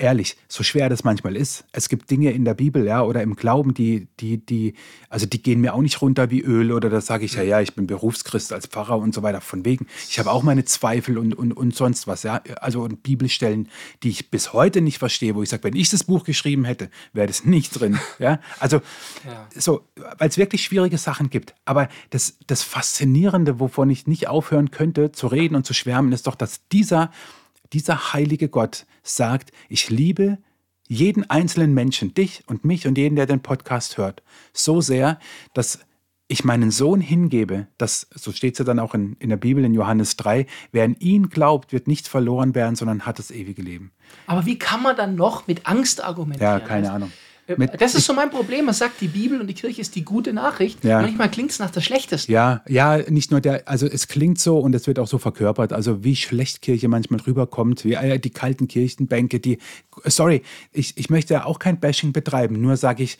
ehrlich, so schwer das manchmal ist. Es gibt Dinge in der Bibel, ja, oder im Glauben, die, die, die, also die gehen mir auch nicht runter wie Öl oder da sage ich ja, ja, ich bin Berufschrist als Pfarrer und so weiter. Von wegen, ich habe auch meine Zweifel und, und, und sonst was, ja. Also und Bibelstellen, die ich bis heute nicht verstehe, wo ich sage, wenn ich das Buch geschrieben hätte, wäre das nicht drin. Ja, also ja. so, weil es wirklich schwierige Sachen gibt. Aber das, das Faszinierende, wovon ich nicht aufhören könnte zu reden und zu schwärmen, ist doch, dass dieser dieser heilige Gott sagt, ich liebe jeden einzelnen Menschen, dich und mich und jeden, der den Podcast hört, so sehr, dass ich meinen Sohn hingebe, das, so steht es ja dann auch in, in der Bibel in Johannes 3, wer an ihn glaubt, wird nicht verloren werden, sondern hat das ewige Leben. Aber wie kann man dann noch mit Angst argumentieren? Ja, keine Ahnung. Das ist so mein Problem. Man sagt, die Bibel und die Kirche ist die gute Nachricht. Ja. Manchmal klingt es nach der schlechtesten. Ja, ja, nicht nur der, also es klingt so und es wird auch so verkörpert. Also wie schlecht Kirche manchmal rüberkommt, wie äh, die kalten Kirchenbänke, die, sorry, ich, ich möchte ja auch kein Bashing betreiben, nur sage ich,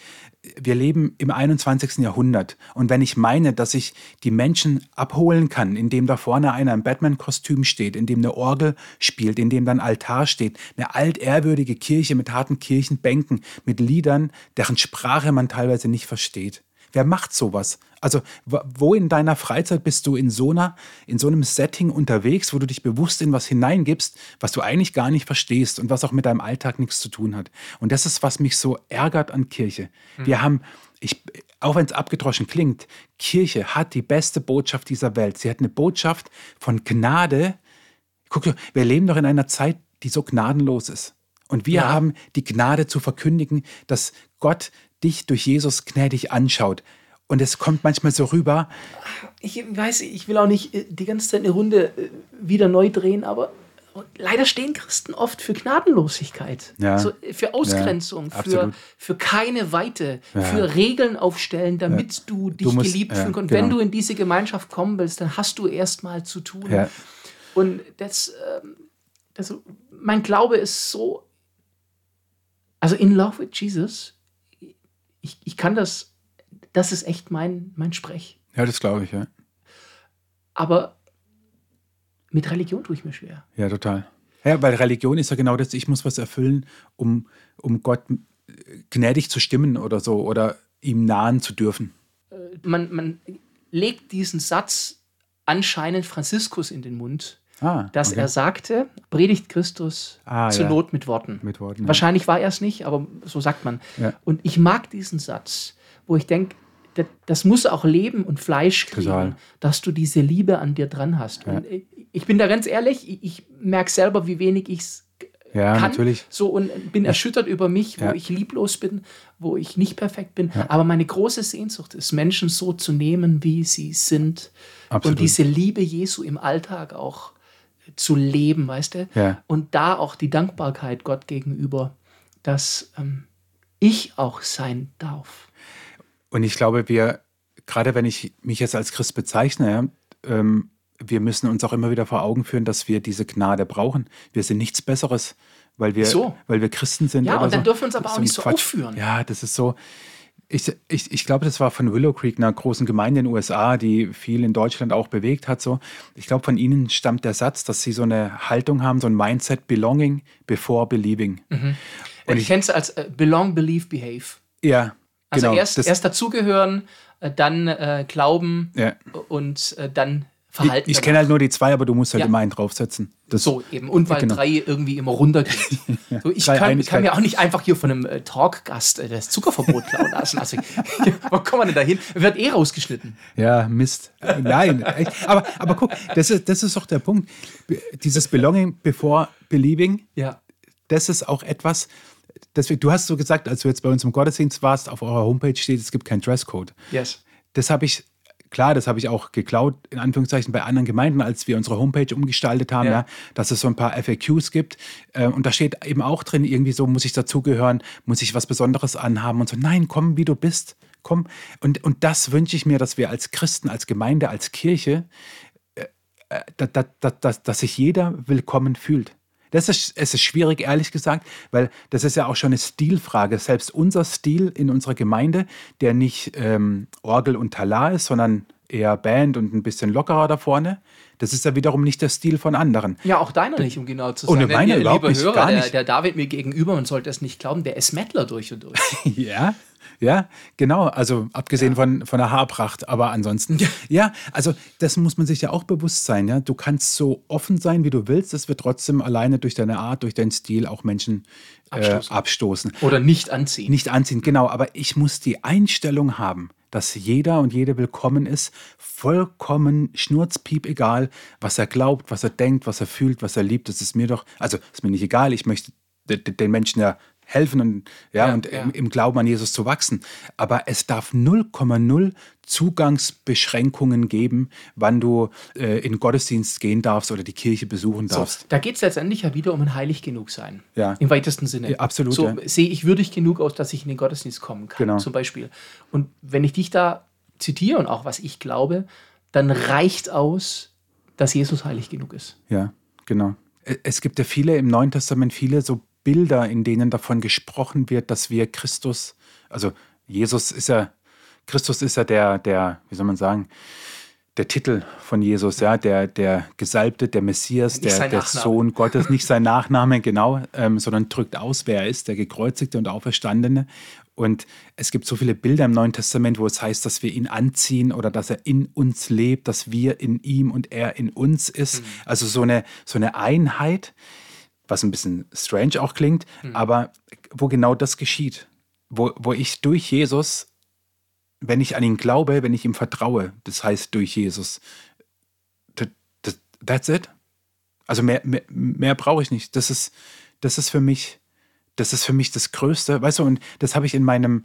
wir leben im 21. Jahrhundert. Und wenn ich meine, dass ich die Menschen abholen kann, indem da vorne einer im Batman-Kostüm steht, indem eine Orgel spielt, indem dann Altar steht, eine altehrwürdige Kirche mit harten Kirchenbänken, mit Liedern, Kindern, deren Sprache man teilweise nicht versteht. Wer macht sowas? Also, wo in deiner Freizeit bist du in so, einer, in so einem Setting unterwegs, wo du dich bewusst in was hineingibst, was du eigentlich gar nicht verstehst und was auch mit deinem Alltag nichts zu tun hat? Und das ist, was mich so ärgert an Kirche. Mhm. Wir haben, ich, auch wenn es abgedroschen klingt, Kirche hat die beste Botschaft dieser Welt. Sie hat eine Botschaft von Gnade. Guck, wir leben doch in einer Zeit, die so gnadenlos ist. Und wir ja. haben die Gnade zu verkündigen, dass Gott dich durch Jesus gnädig anschaut. Und es kommt manchmal so rüber. Ich weiß, ich will auch nicht äh, die ganze Zeit eine Runde äh, wieder neu drehen, aber leider stehen Christen oft für Gnadenlosigkeit, ja. so äh, für Ausgrenzung, ja, für, für keine Weite, ja. für Regeln aufstellen, damit du dich du musst, geliebt fühlen kannst. Genau. Wenn du in diese Gemeinschaft kommen willst, dann hast du erst mal zu tun. Und das, das, mein Glaube ist so, also in Love with Jesus ich, ich kann das, das ist echt mein, mein Sprech. Ja, das glaube ich, ja. Aber mit Religion tue ich mir schwer. Ja, total. Ja, weil Religion ist ja genau das, ich muss was erfüllen, um, um Gott gnädig zu stimmen oder so oder ihm nahen zu dürfen. Äh, man, man legt diesen Satz anscheinend Franziskus in den Mund, ah, dass okay. er sagte, predigt Christus ah, zur ja. Not mit Worten. Mit Worten. Wahrscheinlich ja. war er es nicht, aber so sagt man. Ja. Und ich mag diesen Satz, wo ich denke, das, das, muss auch Leben und Fleisch kriegen, Total. dass du diese Liebe an dir dran hast. Und ich bin da ganz ehrlich, ich, ich merke selber, wie wenig ich es ja, kann. Natürlich. So und bin erschüttert über mich, wo ja. ich lieblos bin, wo ich nicht perfekt bin. Ja. Aber meine große Sehnsucht ist, Menschen so zu nehmen, wie sie sind. Absolut. Und diese Liebe Jesu im Alltag auch zu leben, weißt du? Ja. Und da auch die Dankbarkeit Gott gegenüber, dass ähm, ich auch sein darf. Und ich glaube, wir, gerade wenn ich mich jetzt als Christ bezeichne, ähm, wir müssen uns auch immer wieder vor Augen führen, dass wir diese Gnade brauchen. Wir sind nichts Besseres, weil wir, so. weil wir Christen sind. Ja, und dann so. dürfen wir uns aber auch nicht so Quatsch. aufführen. Ja, das ist so ich, ich, ich glaube, das war von Willow Creek, einer großen Gemeinde in den USA, die viel in Deutschland auch bewegt hat. So. Ich glaube, von ihnen stammt der Satz, dass sie so eine Haltung haben, so ein Mindset, belonging before believing. Mhm. Und ich kenne es als äh, belong, believe, behave. Ja. Also genau, erst, erst dazugehören, äh, dann äh, glauben ja. und äh, dann Verhalten. Ich, ich kenne halt nur die zwei, aber du musst halt ja. immer einen draufsetzen. Das so eben. Und weil genau. drei irgendwie immer runtergehen. ja. so, ich kann, kann, mir auch nicht einfach hier von einem äh, Talkgast äh, das Zuckerverbot klauen lassen. Also, wo kommen wir denn da hin? Wird eh rausgeschnitten. Ja, Mist. Nein. aber, aber guck, das ist, das ist doch der Punkt. Dieses Belonging before Believing, ja. das ist auch etwas, Deswegen, du hast so gesagt, als du jetzt bei uns im Gottesdienst warst, auf eurer Homepage steht, es gibt keinen Dresscode. Yes. Das habe ich Klar, das habe ich auch geklaut, in Anführungszeichen, bei anderen Gemeinden, als wir unsere Homepage umgestaltet haben, ja. ja dass es so ein paar FAQs gibt. Äh, und da steht eben auch drin, irgendwie so, muss ich dazugehören, muss ich was Besonderes anhaben und so, nein, komm, wie du bist, komm. Und, und das wünsche ich mir, dass wir als Christen, als Gemeinde, als Kirche, äh, äh dass, dass, dass sich jeder willkommen fühlt. Das ist, es ist schwierig, ehrlich gesagt, weil das ist ja auch schon eine Stilfrage. Selbst unser Stil in unserer Gemeinde, der nicht ähm, Orgel und Talar ist, sondern eher Band und ein bisschen lockerer da vorne, das ist ja wiederum nicht der Stil von anderen. Ja, auch deiner nicht, um genau zu sagen. Und meine überhaupt nicht, Hörer, gar nicht. Der, der David mir gegenüber, man sollte es nicht glauben, der ist Mettler durch und durch. ja, ja, genau. Also abgesehen ja. von, von der Haarpracht, aber ansonsten. Ja. ja, also das muss man sich ja auch bewusst sein. Ja? Du kannst so offen sein, wie du willst. Es wird trotzdem alleine durch deine Art, durch deinen Stil auch Menschen äh, abstoßen. abstoßen. Oder nicht anziehen. Nicht anziehen, genau. Aber ich muss die Einstellung haben, dass jeder und jede willkommen ist, vollkommen schnurzpiep egal, was er glaubt, was er denkt, was er fühlt, was er liebt. Das ist mir doch, also ist mir nicht egal. Ich möchte den Menschen ja helfen und, ja, ja und ja. Im, Im, Glauben an Jesus zu wachsen. Aber es darf 0,0 Zugangsbeschränkungen geben, wann du äh, in Gottesdienst gehen darfst oder die Kirche besuchen darfst. So, da geht es letztendlich ja wieder um ein heilig genug sein. Ja. Im weitesten Sinne. Ja, absolut. So sehe ich würdig genug aus, dass ich in den Gottesdienst kommen kann, genau. zum Beispiel. Und wenn ich dich da zitiere und auch was ich glaube, dann reicht aus, dass Jesus heilig genug ist. Ja, genau. Es gibt ja viele im Neuen Testament, viele so Bilder, in denen davon gesprochen wird, dass wir Christus, also Jesus ist ja, Christus ist ja der, der, wie soll man sagen, der Titel von Jesus, ja, der, der Gesalbte, der Messias, der, der Sohn Gottes, nicht sein Nachname, genau, ähm, sondern drückt aus, wer er ist, der Gekreuzigte und Auferstandene. Und es gibt so viele Bilder im Neuen Testament, wo es heißt, dass wir ihn anziehen oder dass er in uns lebt, dass wir in ihm und er in uns ist. Mhm. Also so eine, so eine Einheit, was ein bisschen strange auch klingt, mhm. aber wo genau das geschieht. Wo, wo ich durch Jesus wenn ich an ihn glaube, wenn ich ihm vertraue, das heißt durch Jesus, that, that, that's it. Also mehr, mehr, mehr brauche ich nicht. Das ist, das ist für mich, das ist für mich das Größte. Weißt du, und das habe ich in meinem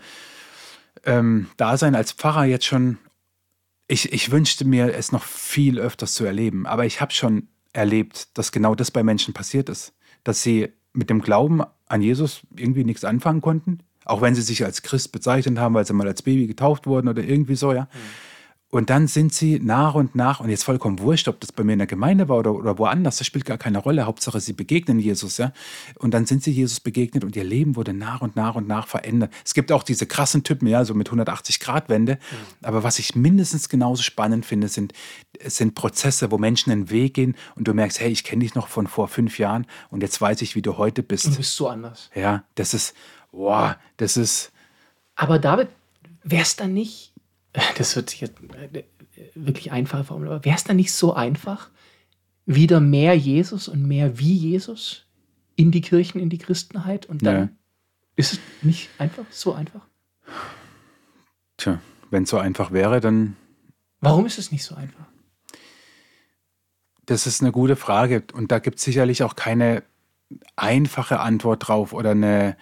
ähm, Dasein als Pfarrer jetzt schon. Ich, ich wünschte mir, es noch viel öfters zu erleben, aber ich habe schon erlebt, dass genau das bei Menschen passiert ist. Dass sie mit dem Glauben an Jesus irgendwie nichts anfangen konnten, auch wenn sie sich als Christ bezeichnet haben, weil sie mal als Baby getauft wurden oder irgendwie so, ja. Mhm. Und dann sind sie nach und nach, und jetzt vollkommen wurscht, ob das bei mir in der Gemeinde war oder, oder woanders, das spielt gar keine Rolle. Hauptsache, sie begegnen Jesus, ja. Und dann sind sie Jesus begegnet und ihr Leben wurde nach und nach und nach verändert. Es gibt auch diese krassen Typen, ja, so mit 180-Grad-Wende. Mhm. Aber was ich mindestens genauso spannend finde, sind, sind Prozesse, wo Menschen einen Weg gehen und du merkst, hey, ich kenne dich noch von vor fünf Jahren und jetzt weiß ich, wie du heute bist. Du bist so anders. Ja, das ist, boah, das ist. Aber David, wäre es dann nicht, das wird sich jetzt äh, wirklich einfach formulieren, aber wäre es dann nicht so einfach, wieder mehr Jesus und mehr wie Jesus in die Kirchen, in die Christenheit und dann ja. ist es nicht einfach so einfach? Tja, wenn es so einfach wäre, dann. Warum ist es nicht so einfach? Das ist eine gute Frage und da gibt es sicherlich auch keine einfache Antwort drauf oder eine,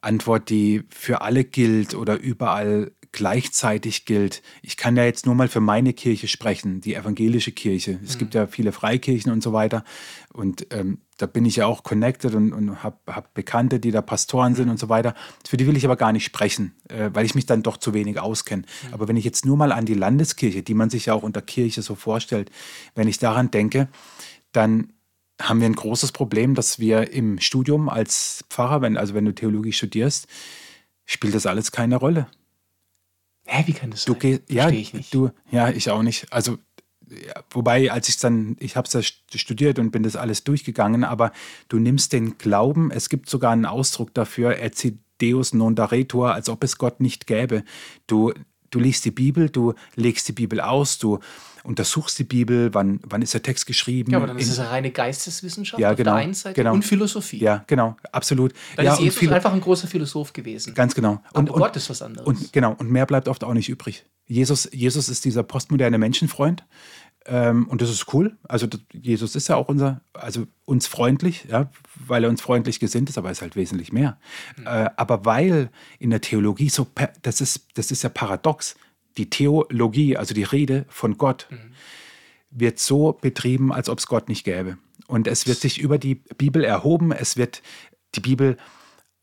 Antwort, die für alle gilt oder überall gleichzeitig gilt. Ich kann ja jetzt nur mal für meine Kirche sprechen, die evangelische Kirche. Es mhm. gibt ja viele Freikirchen und so weiter. Und ähm, da bin ich ja auch connected und, und habe hab Bekannte, die da Pastoren sind und so weiter. Für die will ich aber gar nicht sprechen, äh, weil ich mich dann doch zu wenig auskenne. Mhm. Aber wenn ich jetzt nur mal an die Landeskirche, die man sich ja auch unter Kirche so vorstellt, wenn ich daran denke, dann haben wir ein großes Problem, dass wir im Studium als Pfarrer, wenn, also wenn du Theologie studierst, spielt das alles keine Rolle. Hä, wie kann das du sein? ja, ich nicht. Du, ja, ich auch nicht. Also, ja, wobei, als ich dann, ich habe es ja studiert und bin das alles durchgegangen, aber du nimmst den Glauben, es gibt sogar einen Ausdruck dafür, erzit Deus non daretur, als ob es Gott nicht gäbe. Du, du liest die Bibel, du legst die Bibel aus, du untersuchst die Bibel, wann, wann ist der Text geschrieben. Ja, aber dann ist es eine reine Geisteswissenschaft ja, genau, auf der einen Seite genau. und Philosophie. Ja, genau, absolut. Dann ja, ist Jesus einfach ein großer Philosoph gewesen. Ganz genau. Und, aber Gott ist was anderes. Und, genau, und mehr bleibt oft auch nicht übrig. Jesus, Jesus ist dieser postmoderne Menschenfreund. Ähm, und das ist cool. Also Jesus ist ja auch unser, also uns freundlich, ja, weil er uns freundlich gesinnt ist, aber er ist halt wesentlich mehr. Mhm. Äh, aber weil in der Theologie so, das ist, das ist ja paradox die Theologie, also die Rede von Gott, mhm. wird so betrieben, als ob es Gott nicht gäbe. Und es wird sich über die Bibel erhoben, es wird die Bibel,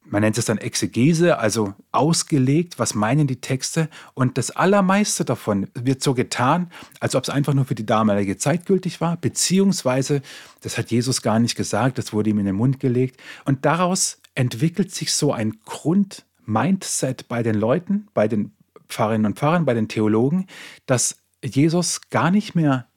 man nennt es dann Exegese, also ausgelegt, was meinen die Texte. Und das Allermeiste davon wird so getan, als ob es einfach nur für die damalige Zeit gültig war, beziehungsweise, das hat Jesus gar nicht gesagt, das wurde ihm in den Mund gelegt. Und daraus entwickelt sich so ein Grund-Mindset bei den Leuten, bei den Pfarrerinnen und Pfarrern, bei den Theologen, dass Jesus gar nicht mehr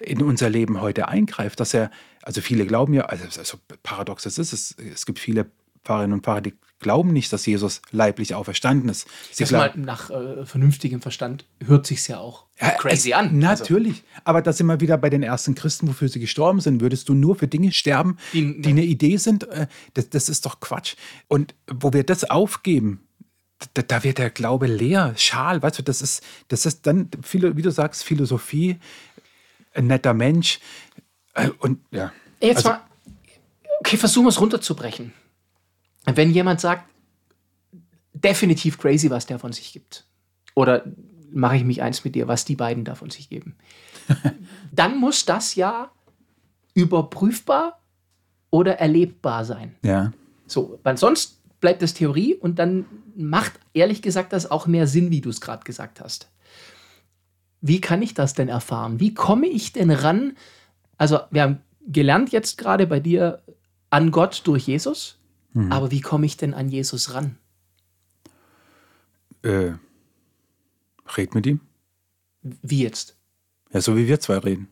in unser Leben heute eingreift, dass er, also viele glauben ja, also, also paradox ist, es, es gibt viele Pfarrerinnen und Pfarrer, die glauben nicht, dass Jesus leiblich auferstanden ist. Sie mal nach äh, vernünftigem Verstand hört sich ja auch ja, crazy es, an. Also natürlich, also. aber da sind wir wieder bei den ersten Christen, wofür sie gestorben sind. Würdest du nur für Dinge sterben, die, die eine Idee sind? Äh, das, das ist doch Quatsch. Und wo wir das aufgeben, da, da, wird der Glaube leer, schal, weißt du, das ist, das ist dann, wie du sagst, Philosophie, ein netter Mensch äh, und ja. Jetzt also, mal, okay, versuchen wir es runterzubrechen. Wenn jemand sagt, definitiv crazy, was der von sich gibt, oder mache ich mich eins mit dir, was die beiden da von sich geben, dann muss das ja überprüfbar oder erlebbar sein. Ja. So, weil sonst bleibt das Theorie und dann macht ehrlich gesagt das auch mehr Sinn, wie du es gerade gesagt hast. Wie kann ich das denn erfahren? Wie komme ich denn ran? Also, wir haben gelernt jetzt gerade bei dir an Gott durch Jesus, mhm. aber wie komme ich denn an Jesus ran? Äh, red mit ihm. Wie jetzt? Ja, so wie wir zwei reden.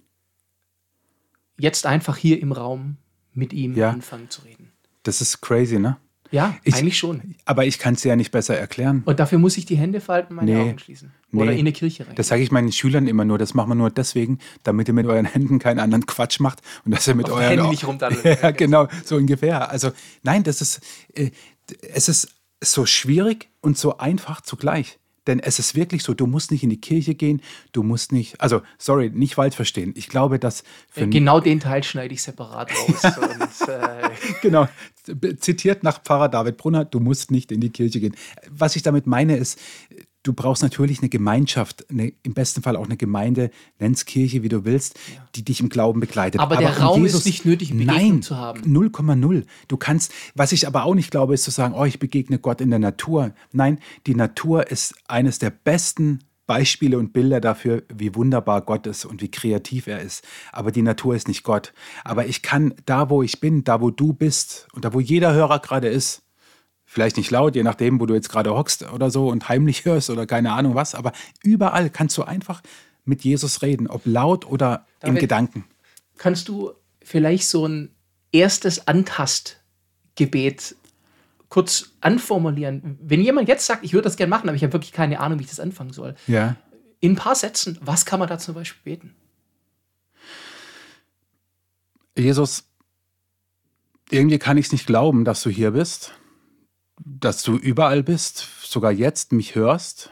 Jetzt einfach hier im Raum mit ihm Ja. anfangen zu reden. Das ist crazy, ne? Ja, Ich- eigentlich schon. Aber ich kann es dir ja nicht besser erklären. Und dafür muss ich die Hände falten, meine Nee. Augen schließen. Oder Nee. in eine Kirche rein. Das sage ich meinen Schülern immer nur. Das machen wir nur deswegen, damit ihr mit euren Händen keinen anderen Quatsch macht und dass ihr mit Auf euren Hände nicht rumdaddeln. ja, genau, so ungefähr. Also nein, das ist, äh, es ist so schwierig und so einfach zugleich. Denn es ist wirklich so, du musst nicht in die Kirche gehen, du musst nicht, also sorry, nicht falsch verstehen. Ich glaube, dass für genau den Teil schneide ich separat raus. und, äh, genau, zitiert nach Pfarrer David Brunner, du musst nicht in die Kirche gehen. Was ich damit meine ist, du brauchst natürlich eine Gemeinschaft, eine, im besten Fall auch eine Gemeinde, nenn's Kirche, wie du willst, die dich im Glauben begleitet. Aber der Raum ist nicht nötig, Begegnung nein, zu haben. 0,0. Du kannst, was ich aber auch nicht glaube, ist zu sagen, oh, ich begegne Gott in der Natur. Nein, die Natur ist eines der besten Beispiele und Bilder dafür, wie wunderbar Gott ist und wie kreativ er ist. Aber die Natur ist nicht Gott. Aber ich kann da, wo ich bin, da, wo du bist und da, wo jeder Hörer gerade ist, vielleicht nicht laut, je nachdem, wo du jetzt gerade hockst oder so und heimlich hörst oder keine Ahnung was, aber überall kannst du einfach mit Jesus reden, ob laut oder im David, Gedanken. kannst du vielleicht so ein erstes Antastgebet kurz anformulieren? Wenn jemand jetzt sagt, ich würde das gerne machen, aber ich habe wirklich keine Ahnung, wie ich das anfangen soll. Ja. In ein paar Sätzen, was kann man da zum Beispiel beten? Jesus, irgendwie kann ich es nicht glauben, dass du hier bist, dass du überall bist, sogar jetzt mich hörst.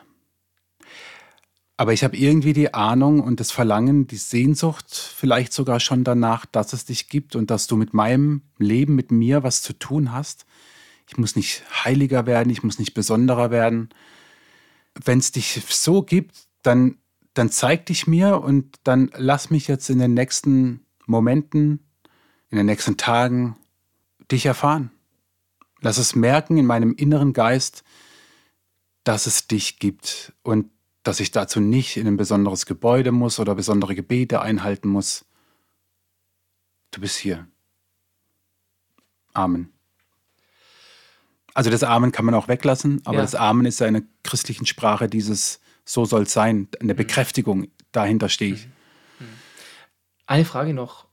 Aber ich habe irgendwie die Ahnung und das Verlangen, die Sehnsucht vielleicht sogar schon danach, dass es dich gibt und dass du mit meinem Leben, mit mir was zu tun hast. Ich muss nicht heiliger werden, ich muss nicht besonderer werden. Wenn es dich so gibt, dann, dann zeig dich mir und dann lass mich jetzt in den nächsten Momenten, in den nächsten Tagen dich erfahren. Lass es merken in meinem inneren Geist, dass es dich gibt und dass ich dazu nicht in ein besonderes Gebäude muss oder besondere Gebete einhalten muss. Du bist hier. Amen. Also das Amen kann man auch weglassen, aber Ja. das Amen ist ja in der christlichen Sprache dieses so soll es sein, eine Bekräftigung, dahinter stehe ich. Eine Frage noch.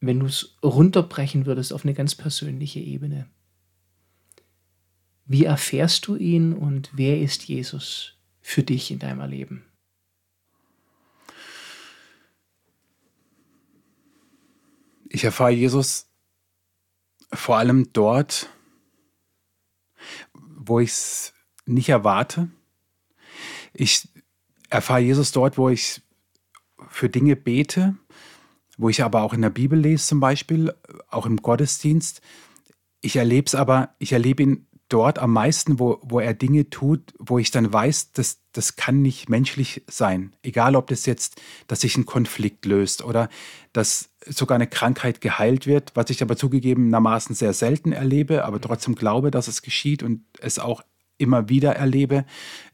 Wenn du es runterbrechen würdest auf eine ganz persönliche Ebene, wie erfährst du ihn und wer ist Jesus für dich in deinem Leben? Ich erfahre Jesus vor allem dort, wo ich es nicht erwarte. Ich erfahre Jesus dort, wo ich für Dinge bete, wo ich aber auch in der Bibel lese zum Beispiel, auch im Gottesdienst. Ich erlebe es aber, ich erlebe ihn dort am meisten, wo, wo er Dinge tut, wo ich dann weiß, das, das kann nicht menschlich sein. Egal, ob das jetzt, dass sich ein Konflikt löst oder dass sogar eine Krankheit geheilt wird, was ich aber zugegebenermaßen sehr selten erlebe, aber trotzdem glaube, dass es geschieht und es auch immer wieder erlebe,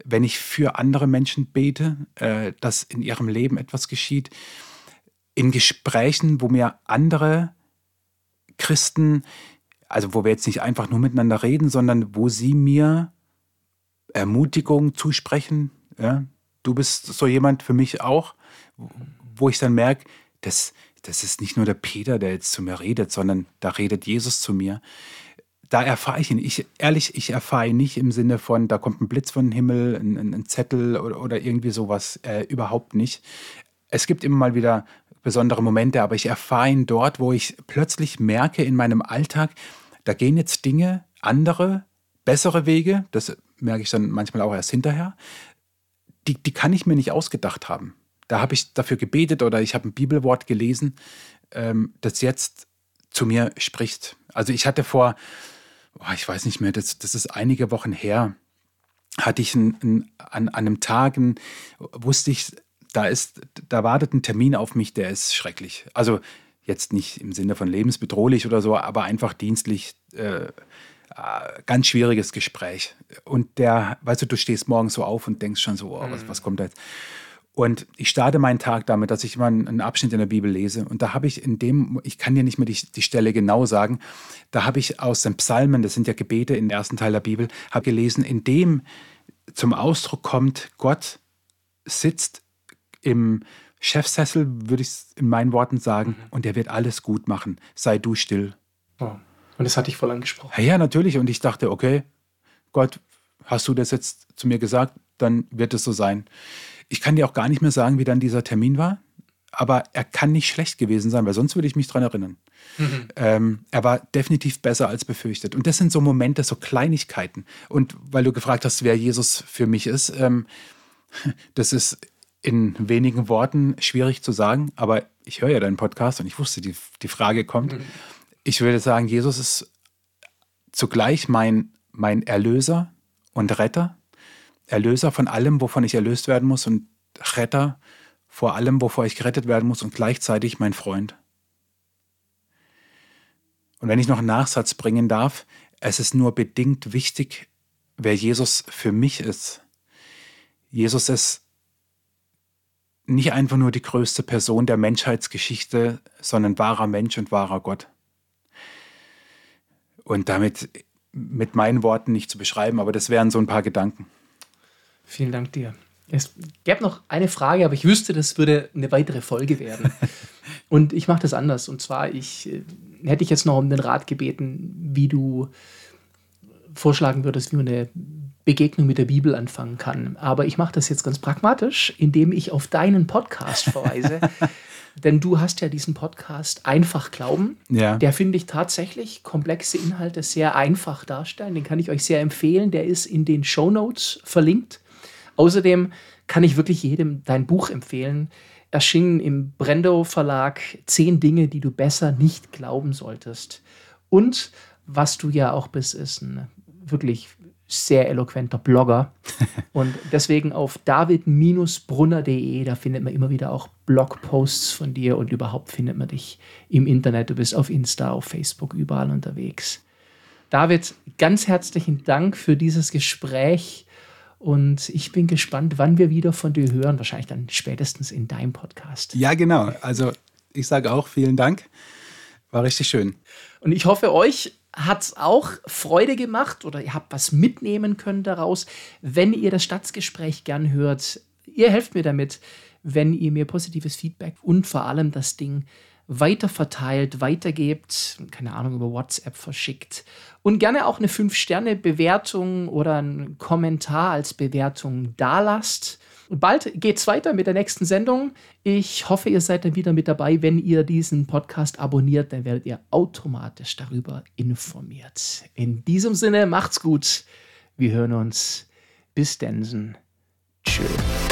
wenn ich für andere Menschen bete, äh, dass in ihrem Leben etwas geschieht. In Gesprächen, wo mir andere Christen, also wo wir jetzt nicht einfach nur miteinander reden, sondern wo sie mir Ermutigung zusprechen. Ja? Du bist so jemand für mich auch, wo ich dann merke, das, das ist nicht nur der Peter, der jetzt zu mir redet, sondern da redet Jesus zu mir. Da erfahre ich ihn. Ich, ehrlich, ich erfahre ihn nicht im Sinne von, da kommt ein Blitz von den Himmel, ein, ein, Zettel oder, oder irgendwie sowas. Äh, überhaupt nicht. Es gibt immer mal wieder besondere Momente, aber ich erfahre ihn dort, wo ich plötzlich merke in meinem Alltag, da gehen jetzt Dinge, andere, bessere Wege, das merke ich dann manchmal auch erst hinterher, die, die kann ich mir nicht ausgedacht haben. Da habe ich dafür gebetet oder ich habe ein Bibelwort gelesen, ähm, das jetzt zu mir spricht. Also ich hatte vor, oh, ich weiß nicht mehr, das, das ist einige Wochen her, hatte ich ein, ein, an, an einem Tag, ein, wusste ich, da ist, da wartet ein Termin auf mich, der ist schrecklich. Also jetzt nicht im Sinne von lebensbedrohlich oder so, aber einfach dienstlich äh, ganz schwieriges Gespräch. Und der, weißt du, du stehst morgens so auf und denkst schon so, oh, was, was kommt da jetzt? Und ich starte meinen Tag damit, dass ich immer einen Abschnitt in der Bibel lese. Und da habe ich in dem, ich kann dir nicht mehr die, die Stelle genau sagen, da habe ich aus den Psalmen, das sind ja Gebete im ersten Teil der Bibel, habe gelesen, in dem zum Ausdruck kommt, Gott sitzt im Chefsessel, würde ich in meinen Worten sagen, mhm. und er wird alles gut machen. Sei du still. Oh. Und das hatte ich voll angesprochen. Ja, ja, natürlich. Und ich dachte, okay, Gott, hast du das jetzt zu mir gesagt, dann wird es so sein. Ich kann dir auch gar nicht mehr sagen, wie dann dieser Termin war, aber er kann nicht schlecht gewesen sein, weil sonst würde ich mich daran erinnern. Mhm. Ähm, er war definitiv besser als befürchtet. Und das sind so Momente, so Kleinigkeiten. Und weil du gefragt hast, wer Jesus für mich ist, ähm, das ist in wenigen Worten schwierig zu sagen, aber ich höre ja deinen Podcast und ich wusste, die, die Frage kommt. Mhm. Ich würde sagen, Jesus ist zugleich mein, mein Erlöser und Retter. Erlöser von allem, wovon ich erlöst werden muss und Retter vor allem, wovor ich gerettet werden muss und gleichzeitig mein Freund. Und wenn ich noch einen Nachsatz bringen darf, es ist nur bedingt wichtig, wer Jesus für mich ist. Jesus ist nicht einfach nur die größte Person der Menschheitsgeschichte, sondern wahrer Mensch und wahrer Gott. Und damit mit meinen Worten nicht zu beschreiben, aber das wären so ein paar Gedanken. Vielen Dank dir. Es gäbe noch eine Frage, aber ich wüsste, das würde eine weitere Folge werden. und ich mache das anders. Und zwar, ich äh, hätte ich jetzt noch um den Rat gebeten, wie du vorschlagen würdest, wie man eine Begegnung mit der Bibel anfangen kann. Aber ich mache das jetzt ganz pragmatisch, indem ich auf deinen Podcast verweise. Denn du hast ja diesen Podcast Einfach Glauben. Ja. Der finde ich tatsächlich komplexe Inhalte sehr einfach darstellen. Den kann ich euch sehr empfehlen. Der ist in den Show Notes verlinkt. Außerdem kann ich wirklich jedem dein Buch empfehlen. Erschienen im Brendo Verlag Zehn Dinge, die du besser nicht glauben solltest. Und was du ja auch bist, ist ein wirklich sehr eloquenter Blogger. Und deswegen auf david-brunner.de, da findet man immer wieder auch Blogposts von dir und überhaupt findet man dich im Internet. Du bist auf Insta, auf Facebook, überall unterwegs. David, ganz herzlichen Dank für dieses Gespräch. Und ich bin gespannt, wann wir wieder von dir hören. Wahrscheinlich dann spätestens in deinem Podcast. Ja, genau. Also ich sage auch vielen Dank. War richtig schön. Und ich hoffe, euch hat auch Freude gemacht oder ihr habt was mitnehmen können daraus. Wenn ihr das Stadtgespräch gern hört, ihr helft mir damit, wenn ihr mir positives Feedback und vor allem das Ding weiter verteilt, weitergebt, keine Ahnung, über WhatsApp verschickt und gerne auch eine 5-Sterne-Bewertung oder einen Kommentar als Bewertung dalasst. Bald geht's weiter mit der nächsten Sendung. Ich hoffe, ihr seid dann wieder mit dabei. Wenn ihr diesen Podcast abonniert, dann werdet ihr automatisch darüber informiert. In diesem Sinne, macht's gut. Wir hören uns. Bis denn. Tschüss.